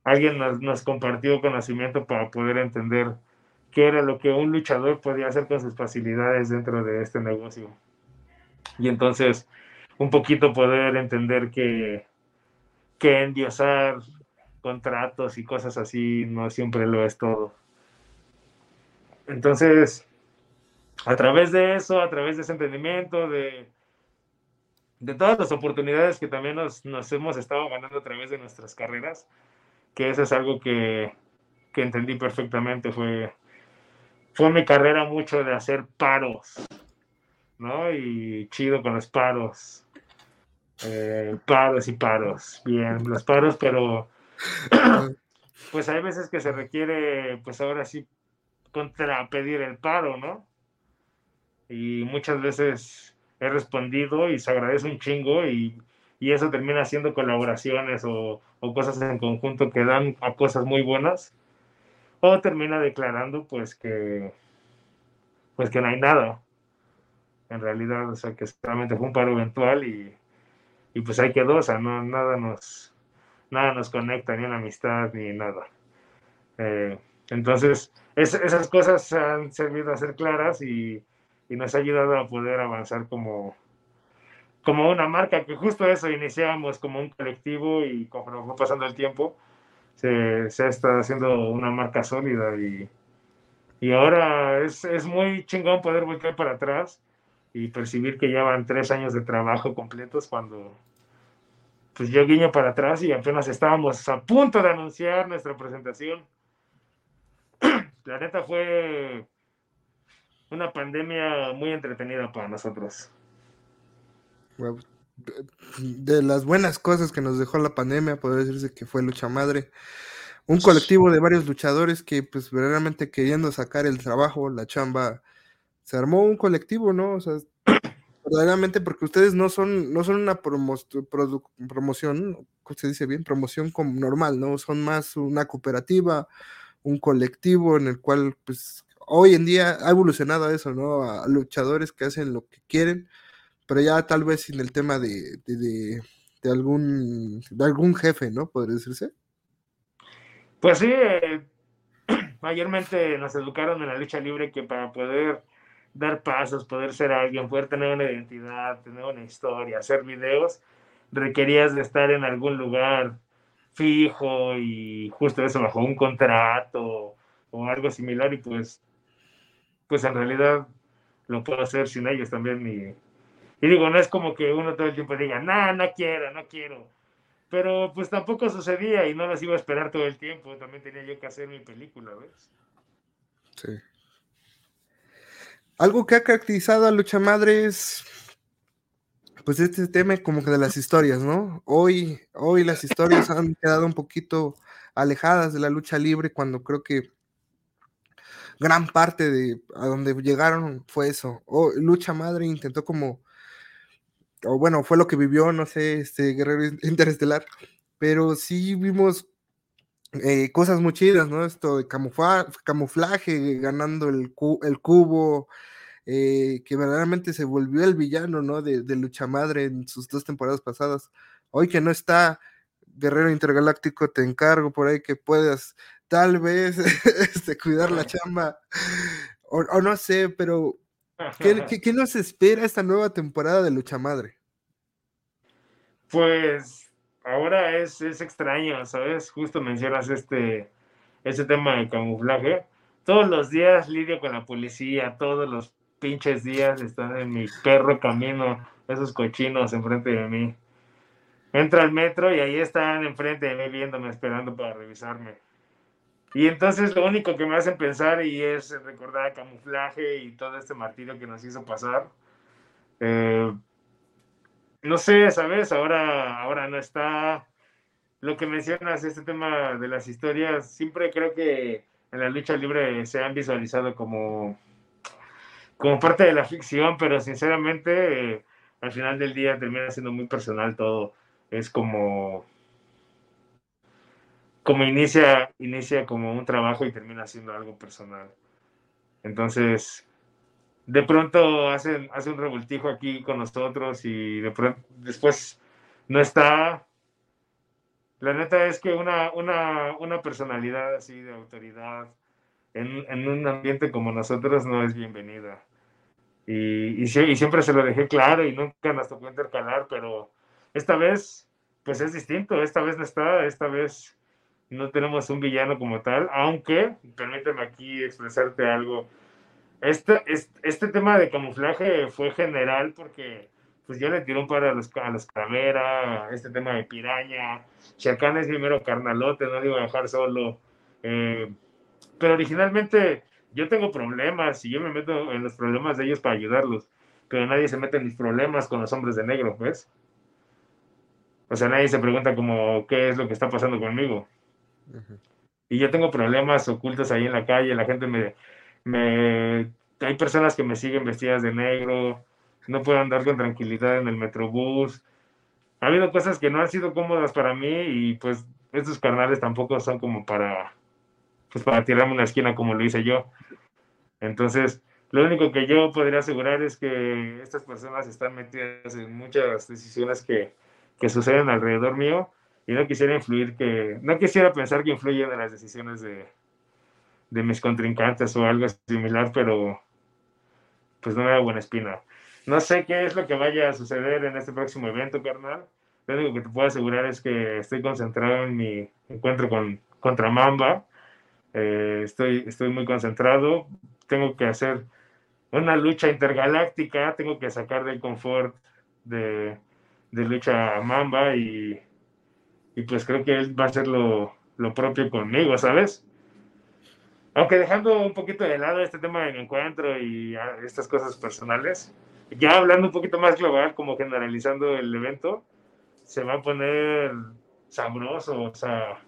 alguien nos, nos compartió conocimiento para poder entender qué era lo que un luchador podía hacer con sus facilidades dentro de este negocio. Y entonces, un poquito poder entender que, que endiosar contratos y cosas así no siempre lo es todo. Entonces, a través de eso, a través de ese entendimiento, de, de todas las oportunidades que también nos, nos, hemos estado ganando a través de nuestras carreras, que eso es algo que, que entendí perfectamente, fue, fue mi carrera mucho de hacer paros, ¿no? Y chido con los paros. Eh, paros y paros, bien, los paros, pero pues hay veces que se requiere, pues ahora sí, contra pedir el paro, ¿no? Y muchas veces he respondido y se agradece un chingo y, y eso termina siendo colaboraciones o, o, cosas en conjunto que dan a cosas muy buenas o termina declarando pues que pues que no hay nada. En realidad o sea que solamente fue un paro eventual y, y pues ahí quedó o sea no nada nos nada nos conecta ni en amistad ni nada. Eh, entonces esas cosas han servido a ser claras y y nos ha ayudado a poder avanzar como, como una marca, que justo eso iniciamos como un colectivo y conforme fue pasando el tiempo, se, se está haciendo una marca sólida y, y ahora es, es, muy chingón poder volver para atrás y percibir que ya van tres años de trabajo completos cuando pues yo guiño para atrás y apenas estábamos a punto de anunciar nuestra presentación. La neta fue una pandemia muy entretenida para nosotros. De las buenas cosas que nos dejó la pandemia, podría decirse que fue Lucha Madre. Un colectivo de varios luchadores que, pues, verdaderamente queriendo sacar el trabajo, la chamba, se armó un colectivo, ¿no? O sea, verdaderamente porque ustedes no son, no son una promoción, se dice bien? Promoción como normal, ¿no? Son más una cooperativa, un colectivo en el cual, pues, hoy en día ha evolucionado eso, ¿no? A luchadores que hacen lo que quieren, pero ya tal vez sin el tema de, de, algún, de algún jefe, ¿no? Podría decirse. Pues sí, eh, mayormente nos educaron en la lucha libre que para poder dar pasos, poder ser alguien, poder tener una identidad, tener una historia, hacer videos, requerías de estar en algún lugar fijo y justo eso bajo un contrato o algo similar y pues pues en realidad lo puedo hacer sin ellos también y, digo, no es como que uno todo el tiempo diga, no, no quiero, no quiero. Pero pues tampoco sucedía y no las iba a esperar todo el tiempo. También tenía yo que hacer mi película, ¿ves? Sí. Algo que ha caracterizado a Lucha Madre es, pues este tema como que de las historias, ¿no? Hoy, hoy las historias han quedado un poquito alejadas de la lucha libre cuando creo que gran parte de a donde llegaron fue eso. O lucha Madre intentó como, o bueno, fue lo que vivió, no sé, este Guerrero Interestelar, pero sí vimos eh, cosas muy chidas, ¿no? Esto de camuflaje, ganando el, el cubo, eh, que verdaderamente se volvió el villano, ¿no? De, Lucha Madre en sus dos temporadas pasadas. Hoy que no está Guerrero Intergaláctico, te encargo por ahí que puedas tal vez este, cuidar la chamba, o, no sé, pero ¿qué, qué, nos espera esta nueva temporada de Lucha Madre? Pues ahora es, es extraño, ¿sabes? Justo mencionas este, este tema de camuflaje. Todos los días lidio con la policía, todos los pinches días están en mi perro camino, esos cochinos enfrente de mí. Entra al metro y ahí están enfrente de mí viéndome, esperando para revisarme. Y entonces lo único que me hacen pensar y es recordar camuflaje y todo este martirio que nos hizo pasar. Eh, no sé, ¿sabes? Ahora, ahora no está. Lo que mencionas, este tema de las historias, siempre creo que en la lucha libre se han visualizado como como parte de la ficción, pero sinceramente eh, al final del día termina siendo muy personal todo. Es como como inicia inicia como un trabajo y termina siendo algo personal. Entonces, de pronto hacen hace un revoltijo aquí con nosotros y de pronto después no está la neta es que una, una, una personalidad así de autoridad en, en, un ambiente como nosotros no es bienvenida. Y, y, siempre se lo dejé claro y nunca nos tocó intercalar, pero esta vez, pues es distinto, esta vez no está, esta vez no tenemos un villano como tal, aunque, permíteme aquí expresarte algo, este, este, este tema de camuflaje fue general porque pues yo le tiré un par a los, a los este tema de piraña, Chacán es primero carnalote, no le iba a dejar solo, eh, pero originalmente yo tengo problemas y yo me meto en los problemas de ellos para ayudarlos, pero nadie se mete en mis problemas con los hombres de negro, ¿ves? O sea, nadie se pregunta como, ¿qué es lo que está pasando conmigo? Y yo tengo problemas ocultos ahí en la calle, la gente me. Hay personas que me siguen vestidas de negro, no puedo andar con tranquilidad en el metrobús. Ha habido cosas que no han sido cómodas para mí y pues estos carnales tampoco son como para pues para tirarme una esquina como lo hice yo. Entonces, lo único que yo podría asegurar es que estas personas están metidas en muchas decisiones que, que suceden alrededor mío y no quisiera influir que, no quisiera pensar que influyen en las decisiones de, de mis contrincantes o algo similar, pero pues no me da buena espina. No sé qué es lo que vaya a suceder en este próximo evento, carnal. Lo único que te puedo asegurar es que estoy concentrado en mi encuentro con contra Mamba eh, estoy, estoy muy concentrado, tengo que hacer una lucha intergaláctica, tengo que sacar del confort de, de lucha a Mamba y, y, pues creo que él va a hacer lo, lo propio conmigo, ¿sabes? aunque dejando un poquito de lado este tema del encuentro y ah, estas cosas personales, ya hablando un poquito más global, como generalizando el evento, se va a poner sabroso, o sea,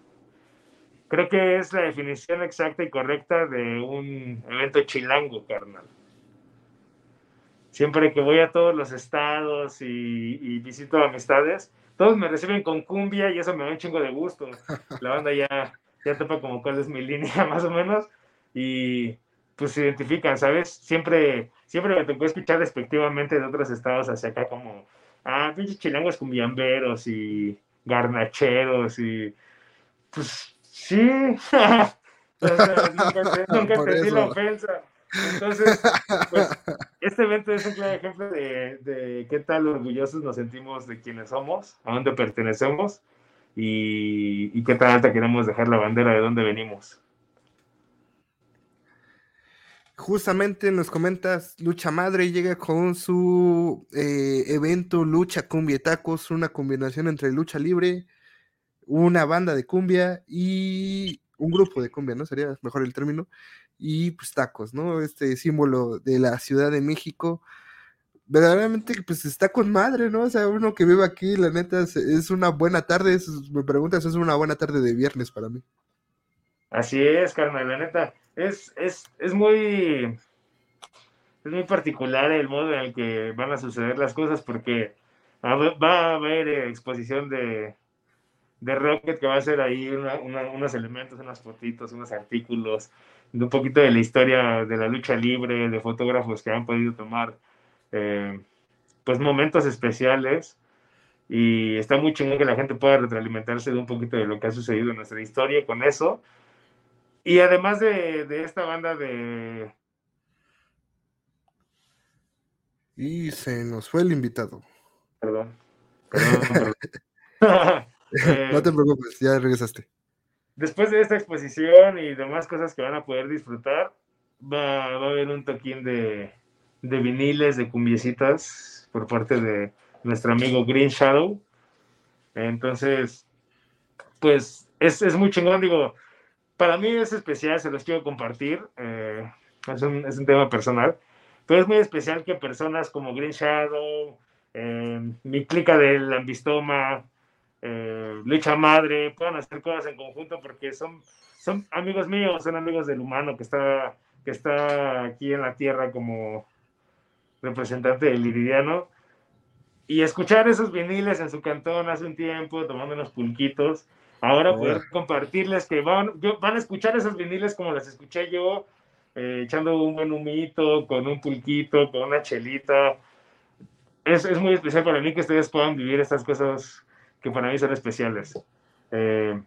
creo que es la definición exacta y correcta de un evento chilango, carnal. Siempre que voy a todos los estados y, visito amistades, todos me reciben con cumbia y eso me da un chingo de gusto. La banda ya, ya topa como cuál es mi línea, más o menos, y pues se identifican, ¿sabes? Siempre, siempre me tocó escuchar respectivamente de otros estados hacia acá como, ah, pinches chilangos cumbiamberos y garnacheros y pues sí, nunca, nunca entendí la ofensa. Entonces, pues, este evento es un claro ejemplo de, de, qué tal orgullosos nos sentimos de quienes somos, a dónde pertenecemos y, y qué tan alta queremos dejar la bandera de dónde venimos. Justamente nos comentas, Lucha Madre llega con su eh, evento Lucha Cumbia Tacos, una combinación entre lucha libre, una banda de cumbia y un grupo de cumbia, ¿no? Sería mejor el término, y pues tacos, ¿no? Este símbolo de la Ciudad de México. Verdaderamente, pues está con madre, ¿no? O sea, uno que vive aquí, la neta, es una buena tarde, me preguntas, es una buena tarde de viernes para mí. Así es, carnal, la neta es, es, es muy es muy particular el modo en el que van a suceder las cosas porque va a haber exposición de, de Rocket que va a ser ahí unos elementos, unas fotitos, unos artículos, un poquito de la historia de la lucha libre, de fotógrafos que han podido tomar eh, pues momentos especiales y está muy chingón que la gente pueda retroalimentarse de un poquito de lo que ha sucedido en nuestra historia con eso y además de, esta banda de... Y se nos fue el invitado. Perdón. perdón, no te preocupes, ya regresaste. Después de esta exposición y demás cosas que van a poder disfrutar, va, a haber un toquín de, de viniles, de cumbiecitas por parte de nuestro amigo Green Shadow. Entonces, pues es, es muy chingón, digo, para mí es especial, se los quiero compartir. Eh, es, un, es, un, tema personal. Pero es muy especial que personas como Green Shadow, eh, mi clica del Ambistoma, eh, Lucha Madre, puedan hacer cosas en conjunto porque son, son amigos míos, son amigos del humano que está, que está aquí en la tierra como representante del Iridiano. Y escuchar esos viniles en su cantón hace un tiempo, tomando unos pulquitos, Ahora poder compartirles que van, van a escuchar esos viniles como las escuché yo, eh, echando un buen humito, con un pulquito, con una chelita. Es, es, muy especial para mí que ustedes puedan vivir estas cosas que para mí son especiales. Eh,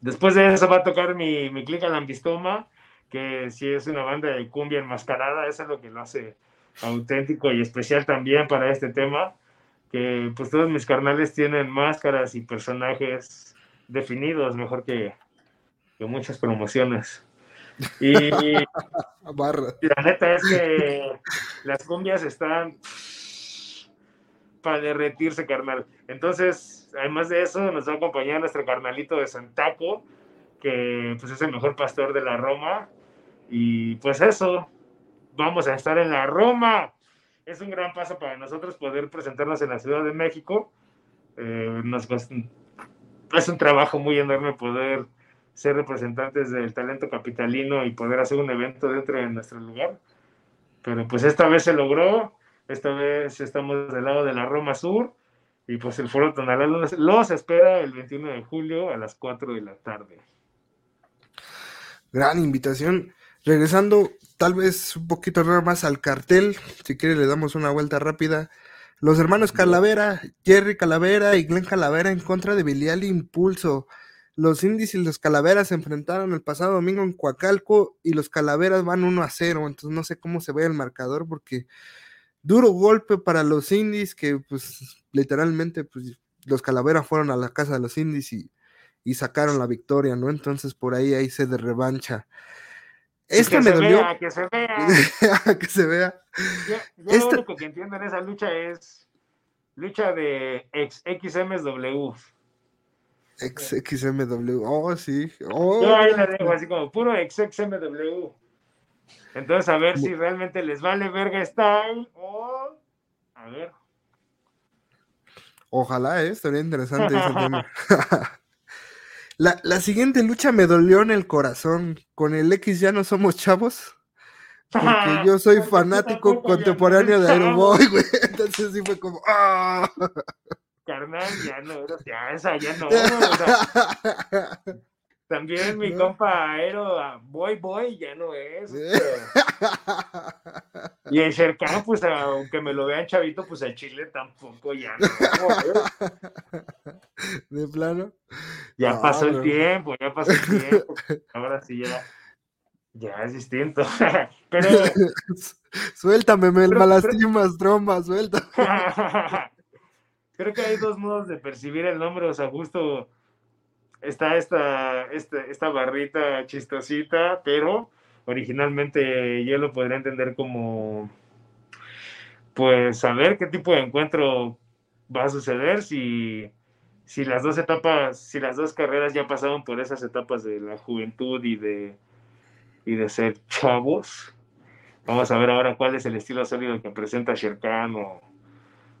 después de eso va a tocar mi, mi clica Lambistoma, que si es una banda de cumbia enmascarada, eso es lo que lo hace auténtico y especial también para este tema que pues todos mis carnales tienen máscaras y personajes definidos mejor que, que muchas promociones. Y, la neta es que las cumbias están para derretirse, carnal. Entonces, además de eso, nos va a acompañar nuestro carnalito de Santaco, que pues es el mejor pastor de la Roma. Y pues eso, vamos a estar en la Roma es un gran paso para nosotros poder presentarnos en la Ciudad de México. Eh, es un trabajo muy enorme poder ser representantes del talento capitalino y poder hacer un evento dentro de nuestro lugar. Pero pues esta vez se logró, esta vez estamos del lado de la Roma Sur y pues el Foro Tonalá los espera el 21 de julio a las 4 de la tarde. Gran invitación. Regresando tal vez un poquito más al cartel, si quiere le damos una vuelta rápida. Los hermanos Calavera, Jerry Calavera y Glenn Calavera en contra de Bilial Impulso. Los indies y los Calaveras se enfrentaron el pasado domingo en Coacalco y los Calaveras van 1 a 0. Entonces no sé cómo se ve el marcador porque duro golpe para los indies que pues literalmente pues los Calaveras fueron a la casa de los indies y, y sacaron la victoria, ¿no? Entonces por ahí ahí se de revancha. Este que me se dolió. Vea, que se vea. que se vea. Yo, lo único que entiendo en esa lucha es lucha de ex XMSW. XXMW. Oh, sí. Oh, Yo ahí la dejo así como puro XXMW. Entonces, a ver si realmente les vale verga style o. A ver. Ojalá, ¿eh? estaría interesante ese tema. la, la siguiente lucha me dolió en el corazón. Con el X ya no somos chavos. Porque yo soy fanático contemporáneo de Aeroboy, güey. Entonces sí fue como. ¡ah! Carnal, ya no, ya esa ya no. o sea, también mi compa Aero, ah, Boy Boy, ya no es. este. Y el Sherkan, pues aunque me lo vean chavito, pues el Chile tampoco ya no. ¿eh? De plano. Ya No, pasó el tiempo, ya pasó el tiempo. Ahora sí ya. Ya es distinto. Pero Suéltame, me Pero- malastimas, tromba, suelta. creo que hay dos modos de percibir el nombre, o sea, justo está esta, esta, esta barrita chistosita, pero originalmente yo lo podría entender como, pues, saber qué tipo de encuentro va a suceder si, si las dos etapas, si las dos carreras ya pasaron por esas etapas de la juventud y de, y de ser chavos. Vamos a ver ahora cuál es el estilo sólido que presenta Sherkan o,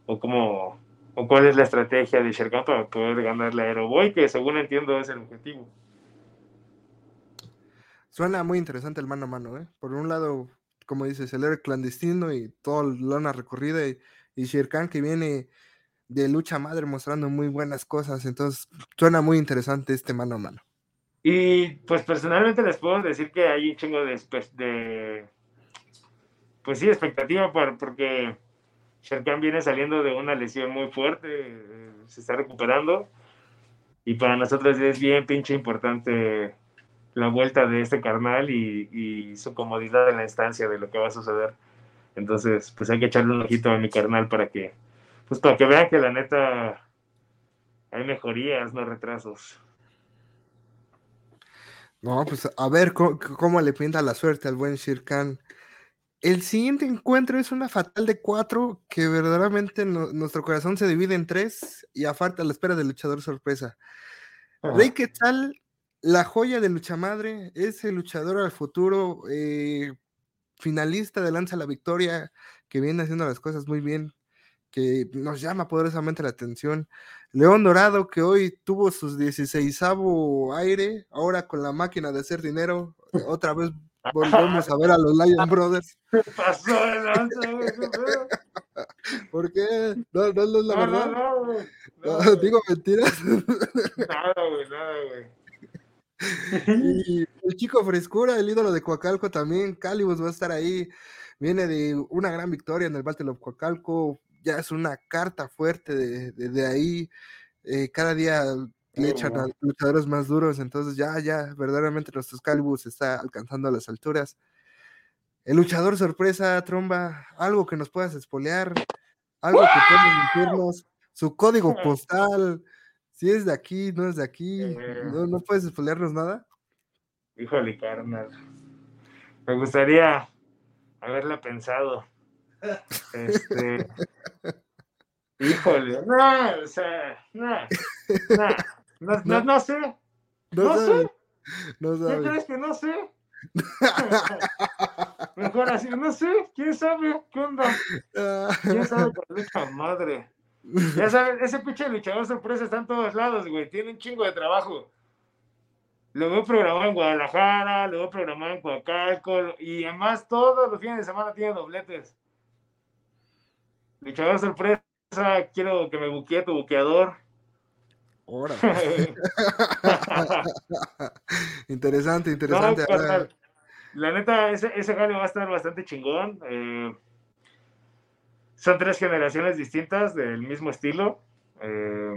o cómo o cuál es la estrategia de Sherkan para poder ganarle a Aeroboy, que según entiendo es el objetivo. Suena muy interesante el mano a mano, ¿eh? Por un lado, como dices, el héroe clandestino y toda la lana recorrida y, y Shere Khan que viene de lucha madre mostrando muy buenas cosas. Entonces, suena muy interesante este mano a mano. Y pues personalmente les puedo decir que hay un chingo de, de pues sí, expectativa por- porque Sherkan viene saliendo de una lesión muy fuerte, eh, se está recuperando y para nosotros es bien pinche importante la vuelta de este carnal y, y su comodidad en la instancia de lo que va a suceder. Entonces, pues hay que echarle un ojito a mi carnal para que, pues para que vean que la neta hay mejorías, no retrasos. No, pues a ver cómo, le pinta la suerte al buen Shere Khan. El siguiente encuentro es una fatal de cuatro que verdaderamente no- nuestro corazón se divide en tres y a falta a la espera del luchador sorpresa. Rey Quetzal, la joya de lucha madre, es el luchador al futuro, eh, finalista de Lanza la Victoria, que viene haciendo las cosas muy bien, que nos llama poderosamente la atención. León Dorado, que hoy tuvo sus 16 aire, ahora con la máquina de hacer dinero, otra vez volvemos a ver a los Lion Brothers. pasó de lanza, qué. ¿Por qué? No, no, no es la No, verdad. no, no. No, No, digo mentiras. Nada, güey, nada, güey. Y el chico frescura, el ídolo de Coacalco también, Calibus va a estar ahí. Viene de una gran victoria en el Battle of Coacalco. Ya es una carta fuerte de, de- de ahí. Eh, cada día le echan a luchadores más duros. Entonces, ya, ya, verdaderamente nuestros Calibus está alcanzando las alturas. El luchador sorpresa, tromba, algo que nos puedas espolear, algo que puedas decirnos, su código postal, si es de aquí, no es de aquí, Eh. no, no puedes espolearnos nada. Híjole, carnal. Me gustaría haberla pensado. Este. Híjole, no, o sea, no, no, no, no, no sé. No, No sé. no ¿Qué crees que no sé? Mejor así, no sé, quién sabe, qué onda, quién sabe con lucha madre. Ya sabes, ese pinche luchador sorpresa está en todos lados, güey. Tiene un chingo de trabajo. Lo veo programado en Guadalajara, lo veo programado en Coacalco, y además todos los fines de semana tiene dobletes. Luchador sorpresa, quiero que me buquee tu buqueador. Ahora. interesante, interesante. carnal. La neta, ese, ese jale va a estar bastante chingón. eh, son tres generaciones distintas del mismo estilo. eh,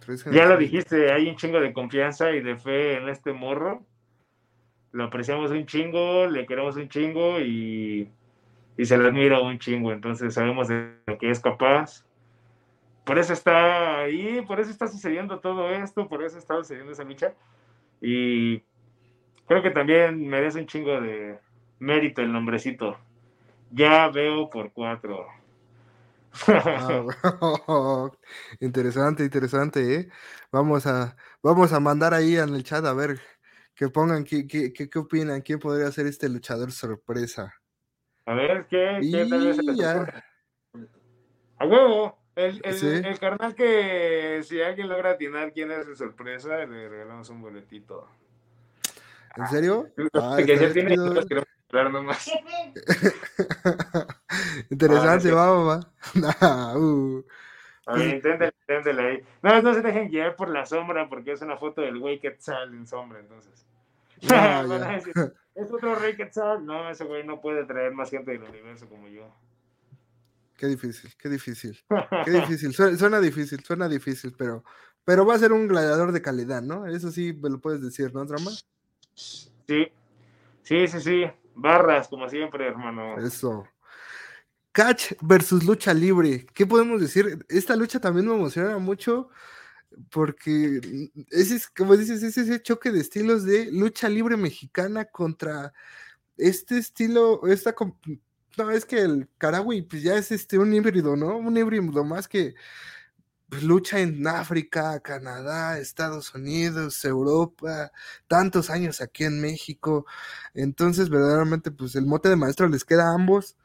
tres Ya lo dijiste, hay un chingo de confianza y de fe en este morro. Lo apreciamos un chingo, le queremos un chingo y, y se lo admira un chingo. Entonces sabemos de lo que es capaz. Por eso está ahí, por eso está sucediendo todo esto, por eso está sucediendo esa lucha. Y creo que también merece un chingo de mérito el nombrecito. Ya veo por cuatro. Ah, interesante, interesante, ¿eh? Vamos a, vamos a mandar ahí en el chat a ver que pongan qué, qué, qué, qué opinan, quién podría ser este luchador sorpresa. A ver, ¿qué, qué tal vez se les? A huevo. El, el, Sí. el carnal que si alguien logra atinar quién es su sorpresa, le regalamos un boletito. ¿En serio? Ah, que ya tiene que hablar nomás. Interesante, sí. va, va, va. Nah, uh. A ver, inténtale, inténtale ahí. No, no se dejen guiar por la sombra porque es una foto del güey Quetzal en sombra, entonces. Ya, Van a ya. decir, es otro rey Quetzal. No, ese güey no puede traer más gente del universo como yo. Qué difícil, qué difícil. Qué difícil. Suena, suena difícil, suena difícil, pero, pero va a ser un gladiador de calidad, ¿no? Eso sí me lo puedes decir, ¿no, Trama? Sí, sí, sí, sí. Barras, como siempre, hermano. Eso. Catch versus lucha libre. ¿Qué podemos decir? Esta lucha también me emociona mucho porque ese es, como dices, es ese choque de estilos de lucha libre mexicana contra este estilo, esta... No, es que el Karagui pues ya es este un híbrido, ¿no? Un híbrido más que pues, lucha en África, Canadá, Estados Unidos, Europa, tantos años aquí en México. Entonces, verdaderamente, pues el mote de maestro les queda a ambos,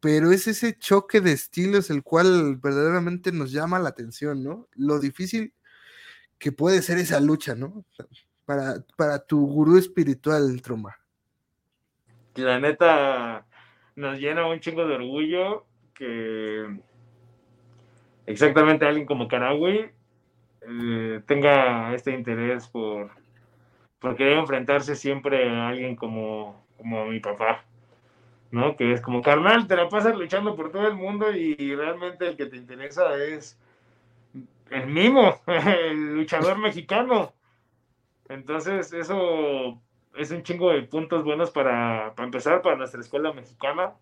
pero es ese choque de estilos el cual verdaderamente nos llama la atención, ¿no? Lo difícil que puede ser esa lucha, ¿no? Para, para tu gurú espiritual, Troma. La neta nos llena un chingo de orgullo que exactamente alguien como Karagui eh, tenga este interés por, por querer enfrentarse siempre a alguien como, como mi papá, ¿no? Que es como, carnal, te la pasas luchando por todo el mundo y realmente el que te interesa es el mimo, el luchador mexicano. Entonces, eso es un chingo de puntos buenos para, para empezar, para nuestra escuela mexicana.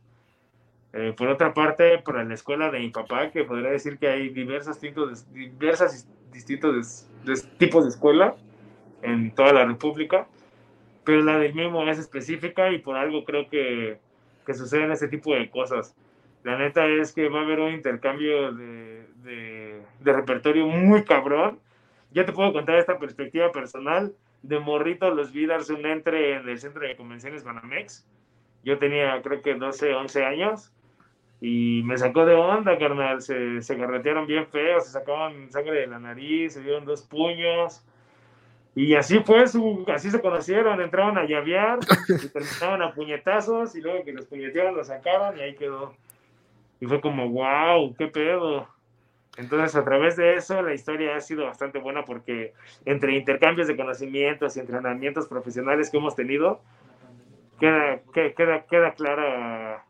Eh, por otra parte, para la escuela de mi papá, que podría decir que hay diversos distintos, diversas distintos de- de tipos de escuela en toda la República, pero la del mismo es específica y por algo creo que, que suceden ese tipo de cosas. La neta es que va a haber un intercambio de, de, de repertorio muy cabrón. Ya te puedo contar esta perspectiva personal. De morrito los vi darse un entre en el centro de convenciones Banamex. Yo tenía creo que 12, 11 años y me sacó de onda, carnal. Se, se bien feos, se sacaban sangre de la nariz, se dieron dos puños. Y así fue, su, así se conocieron, entraban a llavear y terminaban a puñetazos y luego que los puñetearon los sacaron y ahí quedó. Y fue como, wow, qué pedo. Entonces, a través de eso, la historia ha sido bastante buena porque entre intercambios de conocimientos y entrenamientos profesionales que hemos tenido, queda, que- queda, queda, clara,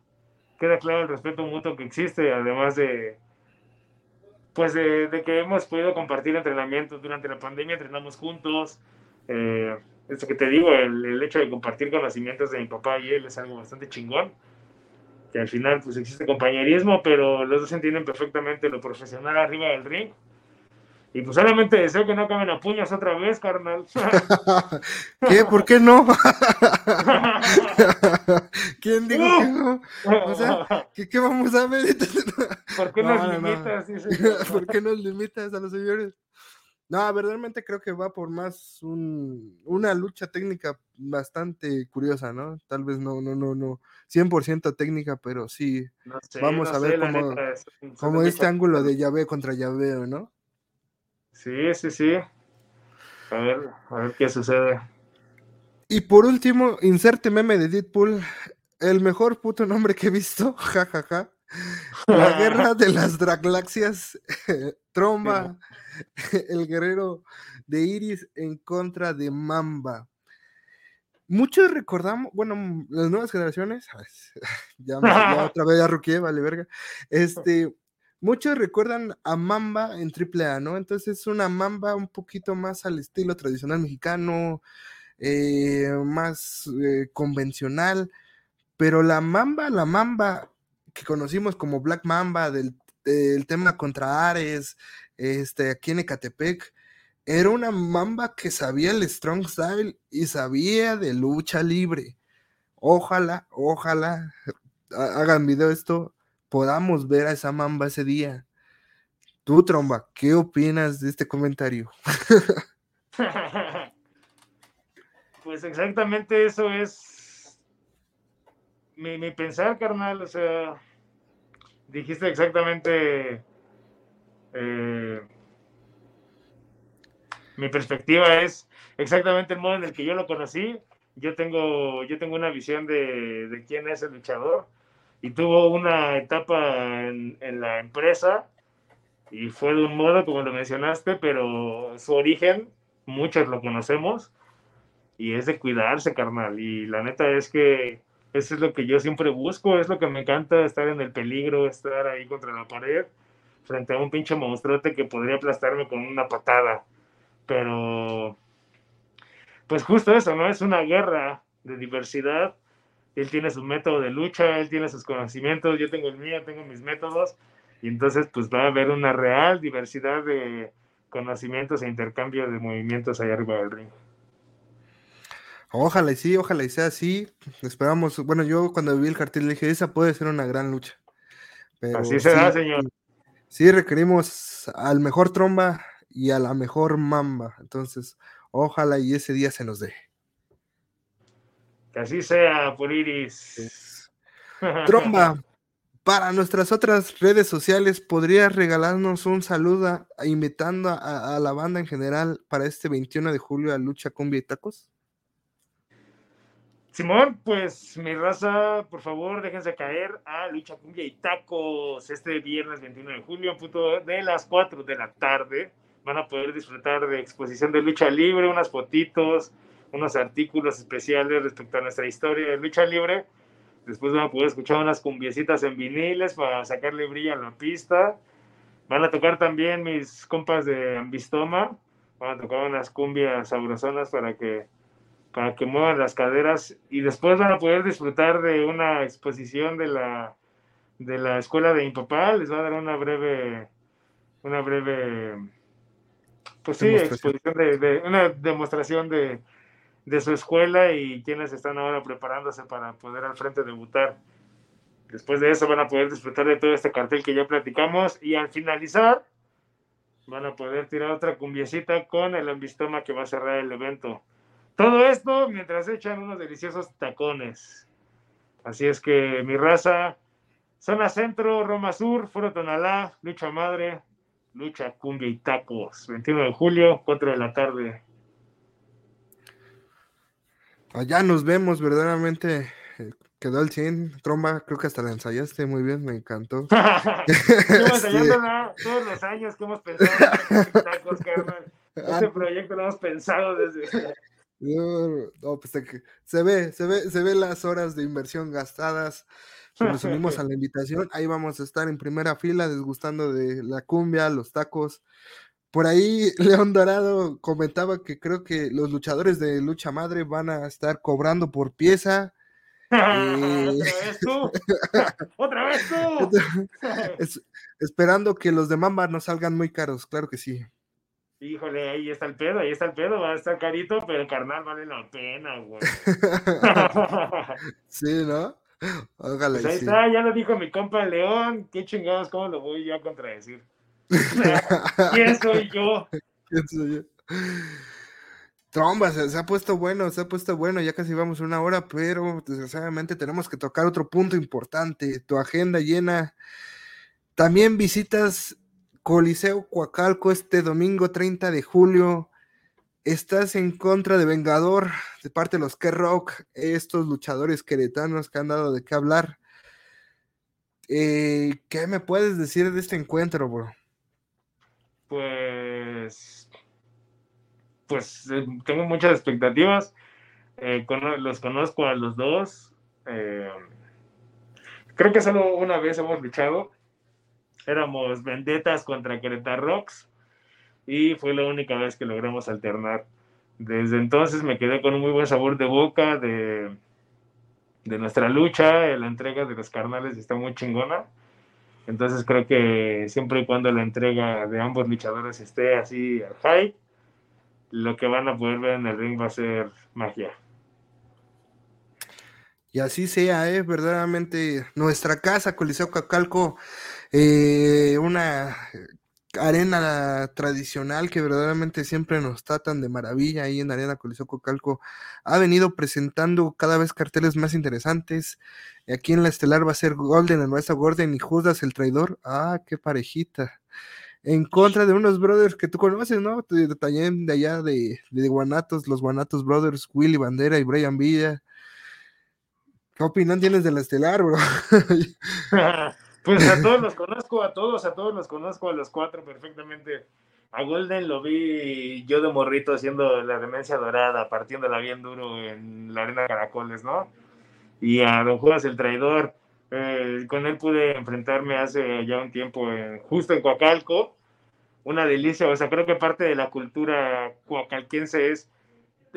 queda claro el respeto mutuo que existe, además de, pues de, que hemos podido compartir entrenamientos durante la pandemia, entrenamos juntos. Eh, esto que te digo, el hecho de compartir conocimientos de mi papá y él es algo bastante chingón que al final pues existe compañerismo, pero los dos entienden perfectamente lo profesional arriba del ring. Y pues solamente deseo que no acaben a puños otra vez, carnal. ¿Qué? ¿Por qué no? ¿Quién dijo que no? O sea, ¿qué, qué vamos a ver? ¿Por qué No, nos no, no. limitas? Dice. ¿Por qué nos limitas a los señores? No, verdaderamente creo que va por más un- una lucha técnica bastante curiosa, ¿no? Tal vez no, no, no, no, 100% técnica, pero sí, No sé, Vamos no a ver sé, cómo- es- de este ángulo de llave contra llaveo, ¿no? Sí, sí, sí. A ver, a ver qué sucede. Y por último, inserte meme de Deadpool, el mejor puto nombre que he visto, jajaja. La guerra de las draglaxias, Tromba, el guerrero de Iris en contra de Mamba. Muchos recordamos, bueno, las nuevas generaciones, ay, ya, me- ya otra vez ya ruqué, vale verga. Este, muchos recuerdan a Mamba en AAA, ¿no? Entonces es una Mamba un poquito más al estilo tradicional mexicano, eh, más eh, convencional, pero la Mamba, la Mamba que conocimos como Black Mamba del, tema contra Ares, este, aquí en Ecatepec, era una Mamba que sabía el Strong Style y sabía de lucha libre. Ojalá, ojalá ha- hagan video esto podamos ver a esa mamba ese día. Tú, Tromba, ¿qué opinas de este comentario? pues exactamente eso es mi pensar, carnal. O sea, dijiste exactamente eh, mi perspectiva es exactamente el modo en el que yo lo conocí. Yo tengo, yo tengo una visión de, de quién es el luchador y tuvo una etapa en, en, la empresa y fue de un modo como lo mencionaste, pero su origen, muchos lo conocemos y es de cuidarse, carnal. Y la neta es que eso es lo que yo siempre busco, es lo que me encanta, estar en el peligro, estar ahí contra la pared, frente a un pinche monstruote que podría aplastarme con una patada. Pero, pues justo eso, ¿no? Es una guerra de diversidad. Él tiene su método de lucha, él tiene sus conocimientos, yo tengo el mío, tengo mis métodos. Y entonces, pues va a haber una real diversidad de conocimientos e intercambio de movimientos allá arriba del ring. Ojalá y sí, ojalá y sea así. Esperamos, bueno, yo cuando vi el cartel le dije, esa puede ser una gran lucha. Pero así será, sí, señor. Sí, requerimos al mejor tromba y a la mejor mamba. Entonces, ojalá y ese día se nos dé. Que así sea, Puriris. Tromba, para nuestras otras redes sociales, ¿podrías regalarnos un saludo invitando a, a, la banda en general para este 21 de julio a Lucha Cumbia y Tacos? Simón, pues mi raza, por favor, déjense caer a Lucha Cumbia y Tacos este viernes 21 de julio, en punto de las 4 de la tarde. Van a poder disfrutar de exposición de lucha libre, unas fotitos, unos artículos especiales respecto a nuestra historia de lucha libre. Después van a poder escuchar unas cumbiecitas en viniles para sacarle brillo a la pista. Van a tocar también mis compas de Ambistoma. Van a tocar unas cumbias sabrosonas para que para que muevan las caderas y después van a poder disfrutar de una exposición de la de la escuela de mi papá, les va a dar una breve una breve pues sí, exposición de, de, una demostración de, de su escuela y quienes están ahora preparándose para poder al frente debutar. Después de eso van a poder disfrutar de todo este cartel que ya platicamos y al finalizar van a poder tirar otra cumbiecita con el ambistoma que va a cerrar el evento. Todo esto mientras echan unos deliciosos tacones. Así es que mi raza, zona centro, Roma Sur, Foro Tonalá, lucha madre, lucha cumbia y tacos. 21 de julio, 4 de la tarde. Allá nos vemos, verdaderamente. eh, Quedó el 100, tromba, creo que hasta la ensayaste muy bien, me encantó. Ensayándola todos los años que hemos pensado en tacos, carnal. Este proyecto lo hemos pensado desde No, pues se, ve, se ve, se ve las horas de inversión gastadas. Nos unimos a la invitación. Ahí vamos a estar en primera fila, desgustando de la cumbia, los tacos. Por ahí, León Dorado comentaba que creo que los luchadores de lucha madre van a estar cobrando por pieza. Eh... Otra vez tú. Otra vez tú. es, esperando que los de Mamba no salgan muy caros, claro que sí. Híjole, ahí está el pedo, ahí está el pedo, va a estar carito, pero el carnal vale la pena, güey. sí, ¿no? Ojalá. Pues ahí sí. está, ya lo dijo mi compa León, qué chingados, ¿cómo lo voy yo a contradecir? ¿Quién soy yo? ¿Quién soy yo? Tromba, se, se, ha puesto bueno, se ha puesto bueno, ya casi vamos una hora, pero desgraciadamente tenemos que tocar otro punto importante, tu agenda llena. También visitas Coliseo Coacalco este domingo 30 de julio. Estás en contra de Vengador de parte de los K-Rock, estos luchadores queretanos que han dado de qué hablar. Eh, ¿Qué me puedes decir de este encuentro, bro? Pues, pues eh, tengo muchas expectativas. Eh, los conozco a los dos. Creo que solo una vez hemos luchado. Éramos vendetas contra Querétaro Rocks y fue la única vez que logramos alternar. Desde entonces me quedé con un muy buen sabor de boca de, de nuestra lucha, la entrega de los carnales está muy chingona. Entonces creo que siempre y cuando la entrega de ambos luchadores esté así al high, lo que van a poder ver en el ring va a ser magia. Y así sea, ¿eh? verdaderamente nuestra casa, Coliseo Cacalco, eh, una arena tradicional que verdaderamente siempre nos tratan de maravilla ahí en Arena Coliseo Cocalco. Ha venido presentando cada vez carteles más interesantes. Aquí en la estelar va a ser Golden, el nuestro Gordon y Judas el traidor. Ah, qué parejita. En contra de unos brothers que tú conoces, ¿no? También de allá de, de Guanatos, los Guanatos Brothers, Willy Bandera y Brian Villa. ¿Qué opinión tienes de la estelar, bro? pues a todos los conozco, a todos, a todos los conozco, a los cuatro perfectamente. A Golden lo vi yo de morrito haciendo la demencia dorada, partiéndola bien duro en la arena Caracoles, ¿no? Y a Don Judas el traidor, eh, con él pude enfrentarme hace ya un tiempo, justo en Coacalco. Una delicia, o sea, creo que parte de la cultura coacalquense es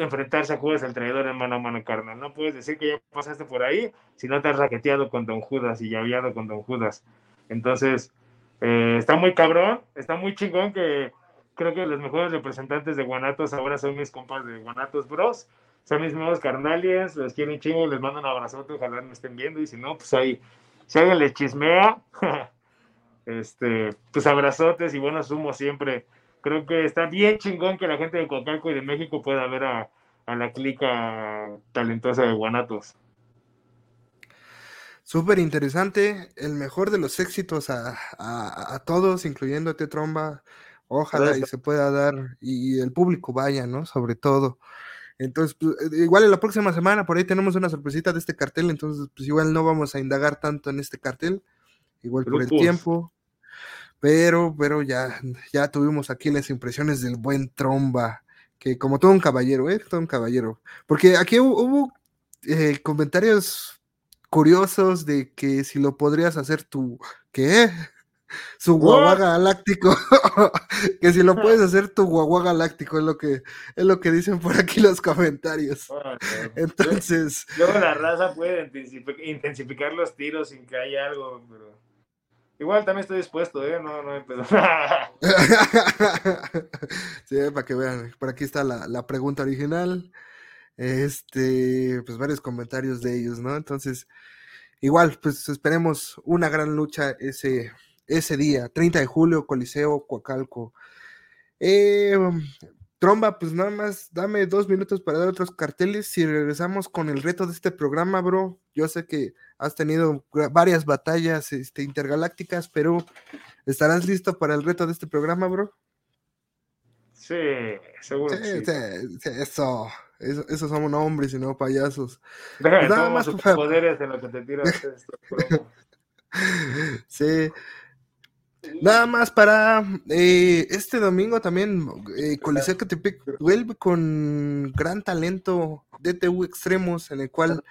enfrentarse a Judas el traidor en mano a mano, carnal. No puedes decir que ya pasaste por ahí si no te has raqueteado con Don Judas y llaveado con Don Judas. Entonces, eh, está muy cabrón, está muy chingón que creo que los mejores representantes de Guanatos ahora son mis compas de Guanatos Bros. Son mis nuevos carnales, los quiero un chingo, les mando un abrazote, ojalá me estén viendo. Y si no, pues ahí, si alguien les chismea, este, pues abrazotes y buenos humos siempre creo que está bien chingón que la gente de Coacalco y de México pueda ver a, la clica talentosa de Guanatos. Súper interesante, el mejor de los éxitos a, todos, incluyendo a Tromba. Ojalá y se pueda dar y el público vaya, ¿no? Sobre todo. Entonces, pues, eh, igual en la próxima semana por ahí tenemos una sorpresita de este cartel, entonces pues igual no vamos a indagar tanto en este cartel, igual por el tiempo. Pero, pero ya, ya tuvimos aquí las impresiones del buen Tromba, que como todo un caballero, ¿eh? Todo un caballero. Porque aquí hubo, eh, comentarios curiosos de que si lo podrías hacer tú, ¿qué? Su guagua galáctico, que si lo puedes hacer tu guagua galáctico, es lo que, es lo que dicen por aquí los comentarios. Entonces. Luego la raza puede intensificar los tiros sin que haya algo, pero. Igual también estoy dispuesto, ¿eh? No, no pedo. sí, para que vean. Por aquí está la, pregunta original. Este, pues varios comentarios de ellos, ¿no? Entonces, igual, pues esperemos una gran lucha ese, ese día, 30 de julio, Coliseo, Coacalco. Eh, Tromba, pues nada más dame dos minutos para dar otros carteles. Si regresamos con el reto de este programa, bro, yo sé que has tenido varias batallas este, intergalácticas, pero ¿estarás listo para el reto de este programa, bro? Sí, seguro. Sí, sí. eso, eso, somos hombres y no payasos. Deja pues nada más poderes en lo que te tiras sí. Nada más para eh, este domingo también, eh, Coliseo Catepec vuelve con gran talento DTU Extremos, en el cual,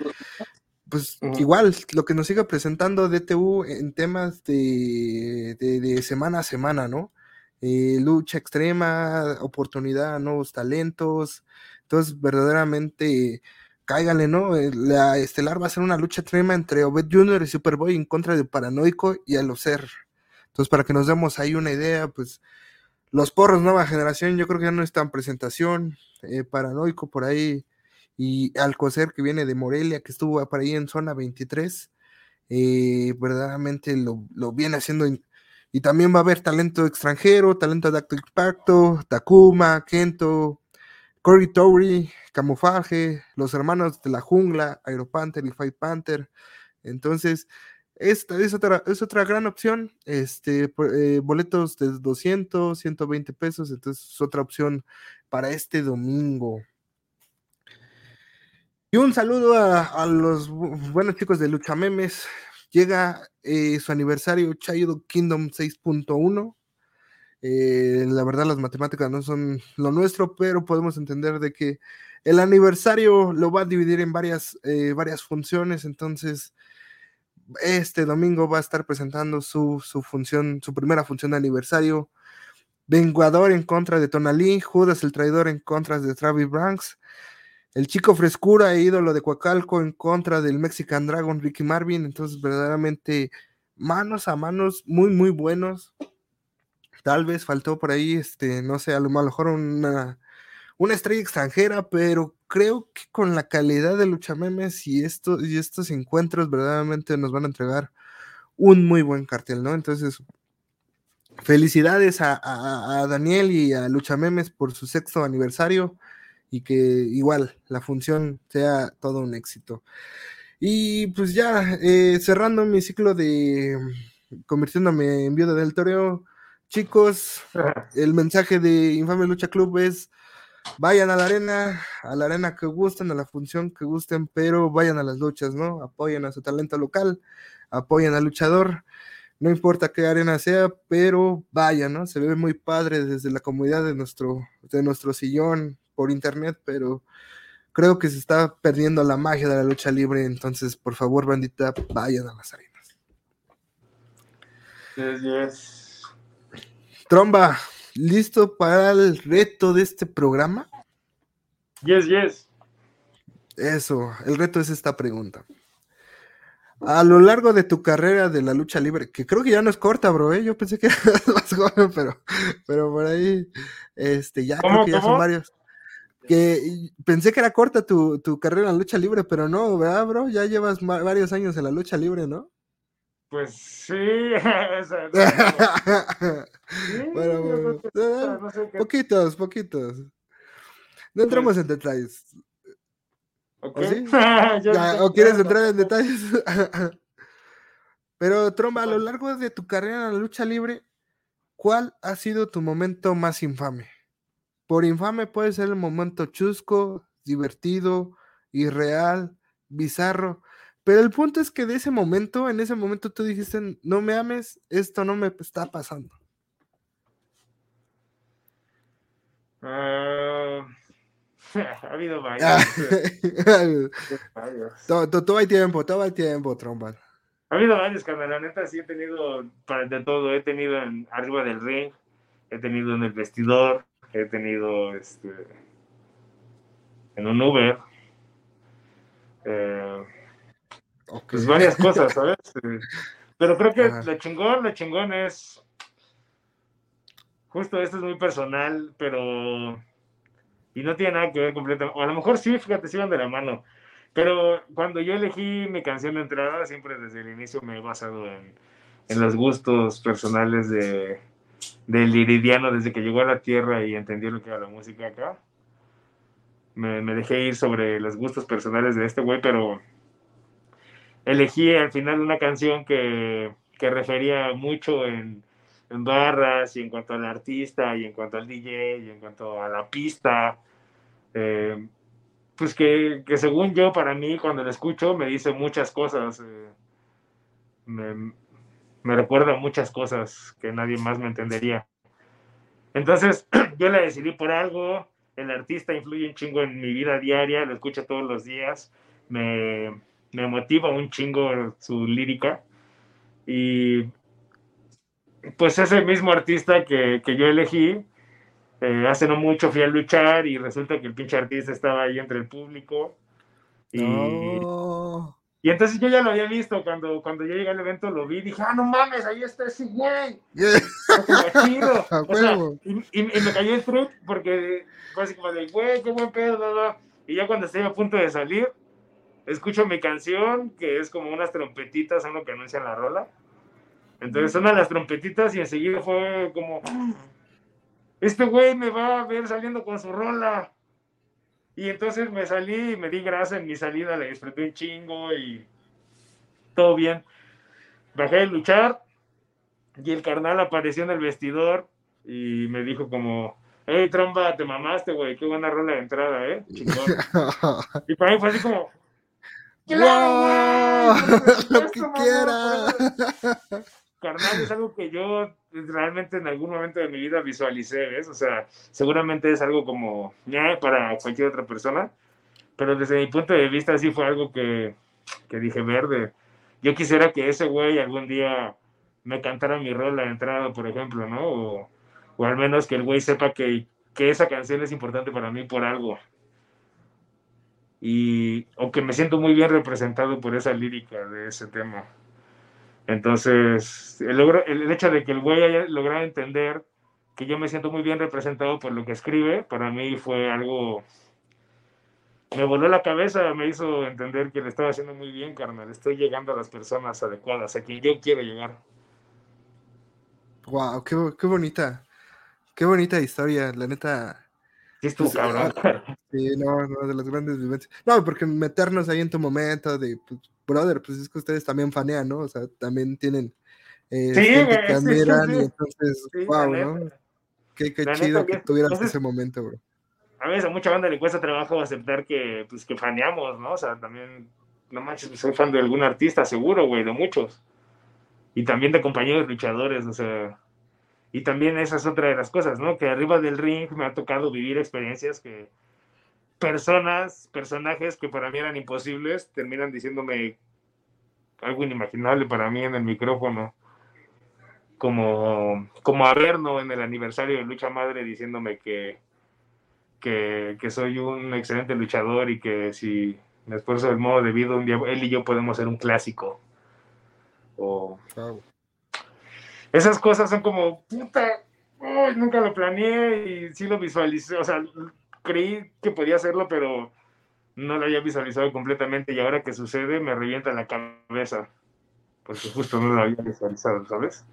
pues igual, lo que nos sigue presentando DTU en temas de, de, semana a semana, ¿no? Eh, lucha extrema, oportunidad a nuevos talentos, entonces verdaderamente cáigale, ¿no? La estelar va a ser una lucha extrema entre Obed Jr. y Superboy en contra de Paranoico y Alocer. Entonces, para que nos demos ahí una idea, pues los porros nueva generación, yo creo que ya no están presentación, eh, paranoico por ahí, y Alcocer que viene de Morelia, que estuvo por ahí en zona 23, eh, verdaderamente lo, viene haciendo, y también va a haber talento extranjero, talento de acto impacto, Takuma, Kento, Cory Tory, Camuflaje, los hermanos de la jungla, Aeropanther y Fight Panther. Entonces, esta es otra, es otra gran opción. Este, eh, boletos de 200, 120 pesos. Entonces es otra opción para este domingo. Y un saludo a, los buenos chicos de Lucha Memes. Llega eh, su aniversario Child Kingdom 6.1. Eh, la verdad las matemáticas no son lo nuestro, pero podemos entender de que el aniversario lo va a dividir en varias, varias funciones. Entonces, este domingo va a estar presentando su, función, su primera función de aniversario. Vengador en contra de Tonalí, Judas el traidor en contra de Travis Branks, el chico frescura e ídolo de Coacalco en contra del Mexican Dragon Ricky Marvin. Entonces, verdaderamente manos a manos muy, muy buenos. Tal vez faltó por ahí, este, no sé, a lo mejor una, una estrella extranjera, pero creo que con la calidad de Luchamemes y, esto, y estos encuentros verdaderamente nos van a entregar un muy buen cartel, ¿no? Entonces, felicidades a, a, Daniel y a Luchamemes por su sexto aniversario y que igual la función sea todo un éxito. Y pues ya, eh, cerrando mi ciclo de convirtiéndome en viuda del toreo, chicos, el mensaje de Infame Lucha Club es vayan a la arena, a la arena que gusten, a la función que gusten, pero vayan a las luchas, ¿no? Apoyen a su talento local, apoyen al luchador, no importa qué arena sea, pero vayan, ¿no? Se ve muy padre desde la comunidad de nuestro, de nuestro sillón por internet, pero creo que se está perdiendo la magia de la lucha libre, entonces por favor, bandita, vayan a las arenas. Yes, yes. Tromba, ¿listo para el reto de este programa? Yes, yes. Eso, el reto es esta pregunta. A lo largo de tu carrera de la lucha libre, que creo que ya no es corta, bro, ¿eh? yo pensé que era más joven, pero, pero por ahí, este, ya creo que ya son varios. Que pensé que era corta tu, tu, carrera en la lucha libre, pero no, ¿verdad, bro? Ya llevas varios años en la lucha libre, ¿no? Pues sí, bueno, poquitos, poquitos. No entramos pues en detalles. ¿O, sí? ¿O quieres entrar en detalles? Pero, Tromba, a lo largo de tu carrera en la lucha libre, ¿cuál ha sido tu momento más infame? Por infame puede ser el momento chusco, divertido, irreal, bizarro, pero el punto es que de ese momento, en ese momento tú dijiste, no me ames, esto no me está pasando. Ah, ha habido varios. todo, hay tiempo, todo hay tiempo, tromba. Ha habido varios, carnal. La neta sí he tenido de todo. He tenido en, arriba del ring, he tenido en el vestidor, he tenido este, en un Uber. Eh, pues varias cosas, ¿sabes? Pero creo que lo chingón, lo chingón es. Justo esto es muy personal, pero. Y no tiene nada que ver completamente. O a lo mejor sí, fíjate, sí van de la mano. Pero cuando yo elegí mi canción de entrada, siempre desde el inicio me he basado en, en los gustos personales de, del iridiano desde que llegó a la tierra y entendió lo que era la música acá. Me, me dejé ir sobre los gustos personales de este güey, pero elegí al final una canción que, que refería mucho en, en, barras y en cuanto al artista y en cuanto al DJ y en cuanto a la pista. Eh, pues que, que, según yo, para mí, cuando la escucho, me dice muchas cosas. Eh, me, me recuerda muchas cosas que nadie más me entendería. Entonces, yo la decidí por algo. El artista influye un chingo en mi vida diaria, lo escucho todos los días. Me, me motiva un chingo su lírica. Y pues ese mismo artista que, yo elegí, eh, hace no mucho fui a luchar y resulta que el pinche artista estaba ahí entre el público. Y, y entonces yo ya lo había visto, cuando, cuando yo llegué al evento lo vi, dije, ah, no mames, ahí está ese güey. y, me cayó el truco porque fue así como de, güey, qué buen pedo, Y ya cuando estoy a punto de salir, escucho mi canción, que es como unas trompetitas, son lo que anuncian la rola. Entonces suenan las trompetitas y enseguida fue como, este güey me va a ver saliendo con su rola. Y entonces me salí y me di grasa en mi salida, le disfruté un chingo y todo bien. Bajé de luchar y el carnal apareció en el vestidor y me dijo como, hey, tromba, te mamaste, güey, qué buena rola de entrada, ¿eh? Chingón. y para mí fue así como, ¡Claro! Lo que quiera. Carnal, es algo que yo realmente en algún momento de mi vida visualicé, ¿ves? O sea, seguramente es algo como para cualquier otra persona, pero desde mi punto de vista sí fue algo que, que dije verde. Yo quisiera que ese güey algún día me cantara mi rol de entrada, por ejemplo, ¿no? O, o al menos que el güey sepa que, que esa canción es importante para mí por algo y aunque me siento muy bien representado por esa lírica de ese tema. Entonces, el, el hecho de que el güey haya logrado entender que yo me siento muy bien representado por lo que escribe, para mí fue algo me voló la cabeza, me hizo entender que le estaba haciendo muy bien, carnal. Estoy llegando a las personas adecuadas, a quien yo quiero llegar. Wow, qué, qué bonita, qué bonita historia, la neta. Sí, estuvo pues, cabrón. Ah, sí, no, no, de las grandes vivencias. No, porque meternos ahí en tu momento de, pues, brother, pues es que ustedes también fanean, ¿no? O sea, también tienen eh, sí, gente que admiran y entonces, wow, ¿no? Qué, qué chido que tuvieras ese momento, bro a veces a mucha banda le cuesta trabajo aceptar que, pues, que faneamos, ¿no? O sea, también, no manches, soy fan de algún artista, seguro, güey, de muchos. Y también de compañeros luchadores, o sea. Y también esa es otra de las cosas, ¿no? Que arriba del ring me ha tocado vivir experiencias que personas, personajes que para mí eran imposibles, terminan diciéndome algo inimaginable para mí en el micrófono. Como, como ¿no? en el aniversario de Lucha Madre diciéndome que, que, que, soy un excelente luchador y que si me esfuerzo del modo debido, un día él y yo podemos ser un clásico. O... Esas cosas son como, puta, nunca lo planeé y sí lo visualicé, o sea, creí que podía hacerlo, pero no lo había visualizado completamente y ahora que sucede me revienta la cabeza, porque justo no lo había visualizado, ¿sabes?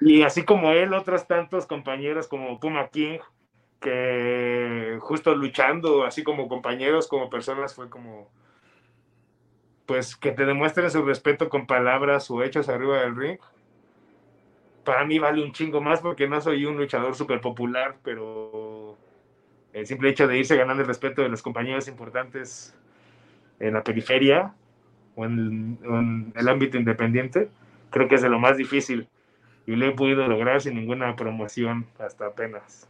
Y así como él, otros tantos compañeros como Puma King, que justo luchando, así como compañeros, como personas, fue como, pues que te demuestren su respeto con palabras o hechos arriba del ring. Para mí vale un chingo más porque no soy un luchador súper popular, pero el simple hecho de irse ganando el respeto de los compañeros importantes en la periferia o en, el ámbito independiente, creo que es de lo más difícil y lo he podido lograr sin ninguna promoción hasta apenas.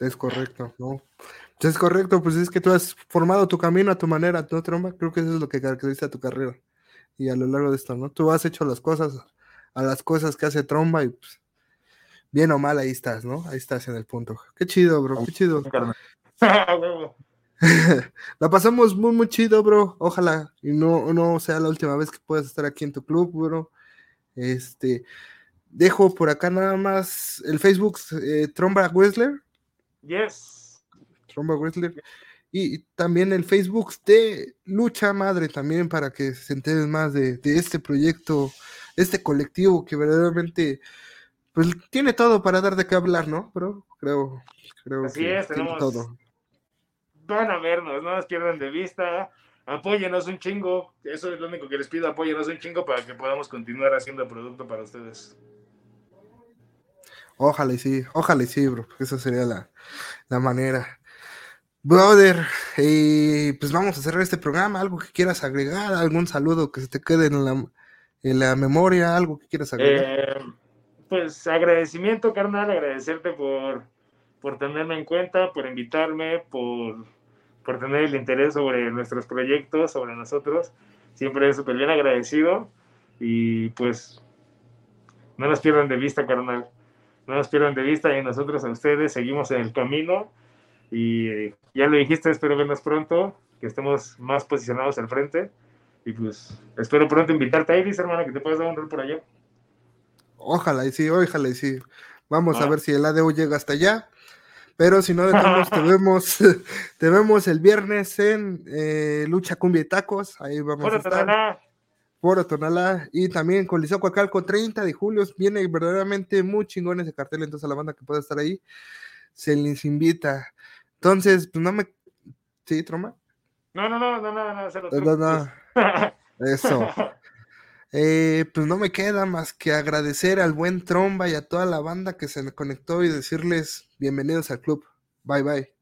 Es correcto, ¿no? Es correcto, pues es que tú has formado tu camino a tu manera, ¿no, Tromba? Creo que eso es lo que caracteriza tu carrera. Y a lo largo de esto, ¿no? Tú has hecho las cosas, a las cosas que hace Tromba y pues, bien o mal ahí estás, ¿no? Ahí estás en el punto. Qué chido, bro, qué chido. la pasamos muy, muy chido, bro. Ojalá y no, no sea la última vez que puedas estar aquí en tu club, bro. Este, dejo por acá nada más el Facebook eh, Tromba Wessler Yes. Tromba Wrestler. Y, también el Facebook de Lucha Madre también para que se enteren más de, este proyecto, este colectivo que verdaderamente pues tiene todo para dar de qué hablar, ¿no? Pero creo, creo Así que es, tenemos... todo. Van a vernos, no nos pierdan de vista. Apóyenos un chingo. Eso es lo único que les pido. Apóyenos un chingo para que podamos continuar haciendo producto para ustedes. Ojalá y sí, ojalá y sí, bro. Esa sería la, la manera. Brother, y pues vamos a cerrar este programa. ¿Algo que quieras agregar? ¿Algún saludo que se te quede en la, en la memoria? ¿Algo que quieras agregar? Eh, pues agradecimiento, carnal, agradecerte por, por tenerme en cuenta, por invitarme, por, por tener el interés sobre nuestros proyectos, sobre nosotros. Siempre súper bien agradecido y pues no nos pierdan de vista, carnal no nos pierdan de vista y nosotros a ustedes seguimos en el camino y ya lo dijiste, espero vernos pronto, que estemos más posicionados al frente y pues espero pronto invitarte a Iris, hermano, que te puedas dar un rol por allá. Ojalá y sí, ojalá y sí. Vamos a ah. ver si el ADU llega hasta allá. Pero si no, de todos te vemos, te vemos el viernes en eh, Lucha Cumbia y Tacos. Ahí vamos a estar por Tonalá y también con Coacalco 30 de julio. Viene verdaderamente muy chingón ese cartel, entonces a la banda que pueda estar ahí se les invita. Entonces, pues no me. ¿Sí, Troma? No, no, no, no, no, no, no, Eso. Eh, pues no me queda más que agradecer al buen Tromba y a toda la banda que se conectó y decirles bienvenidos al club. Bye bye.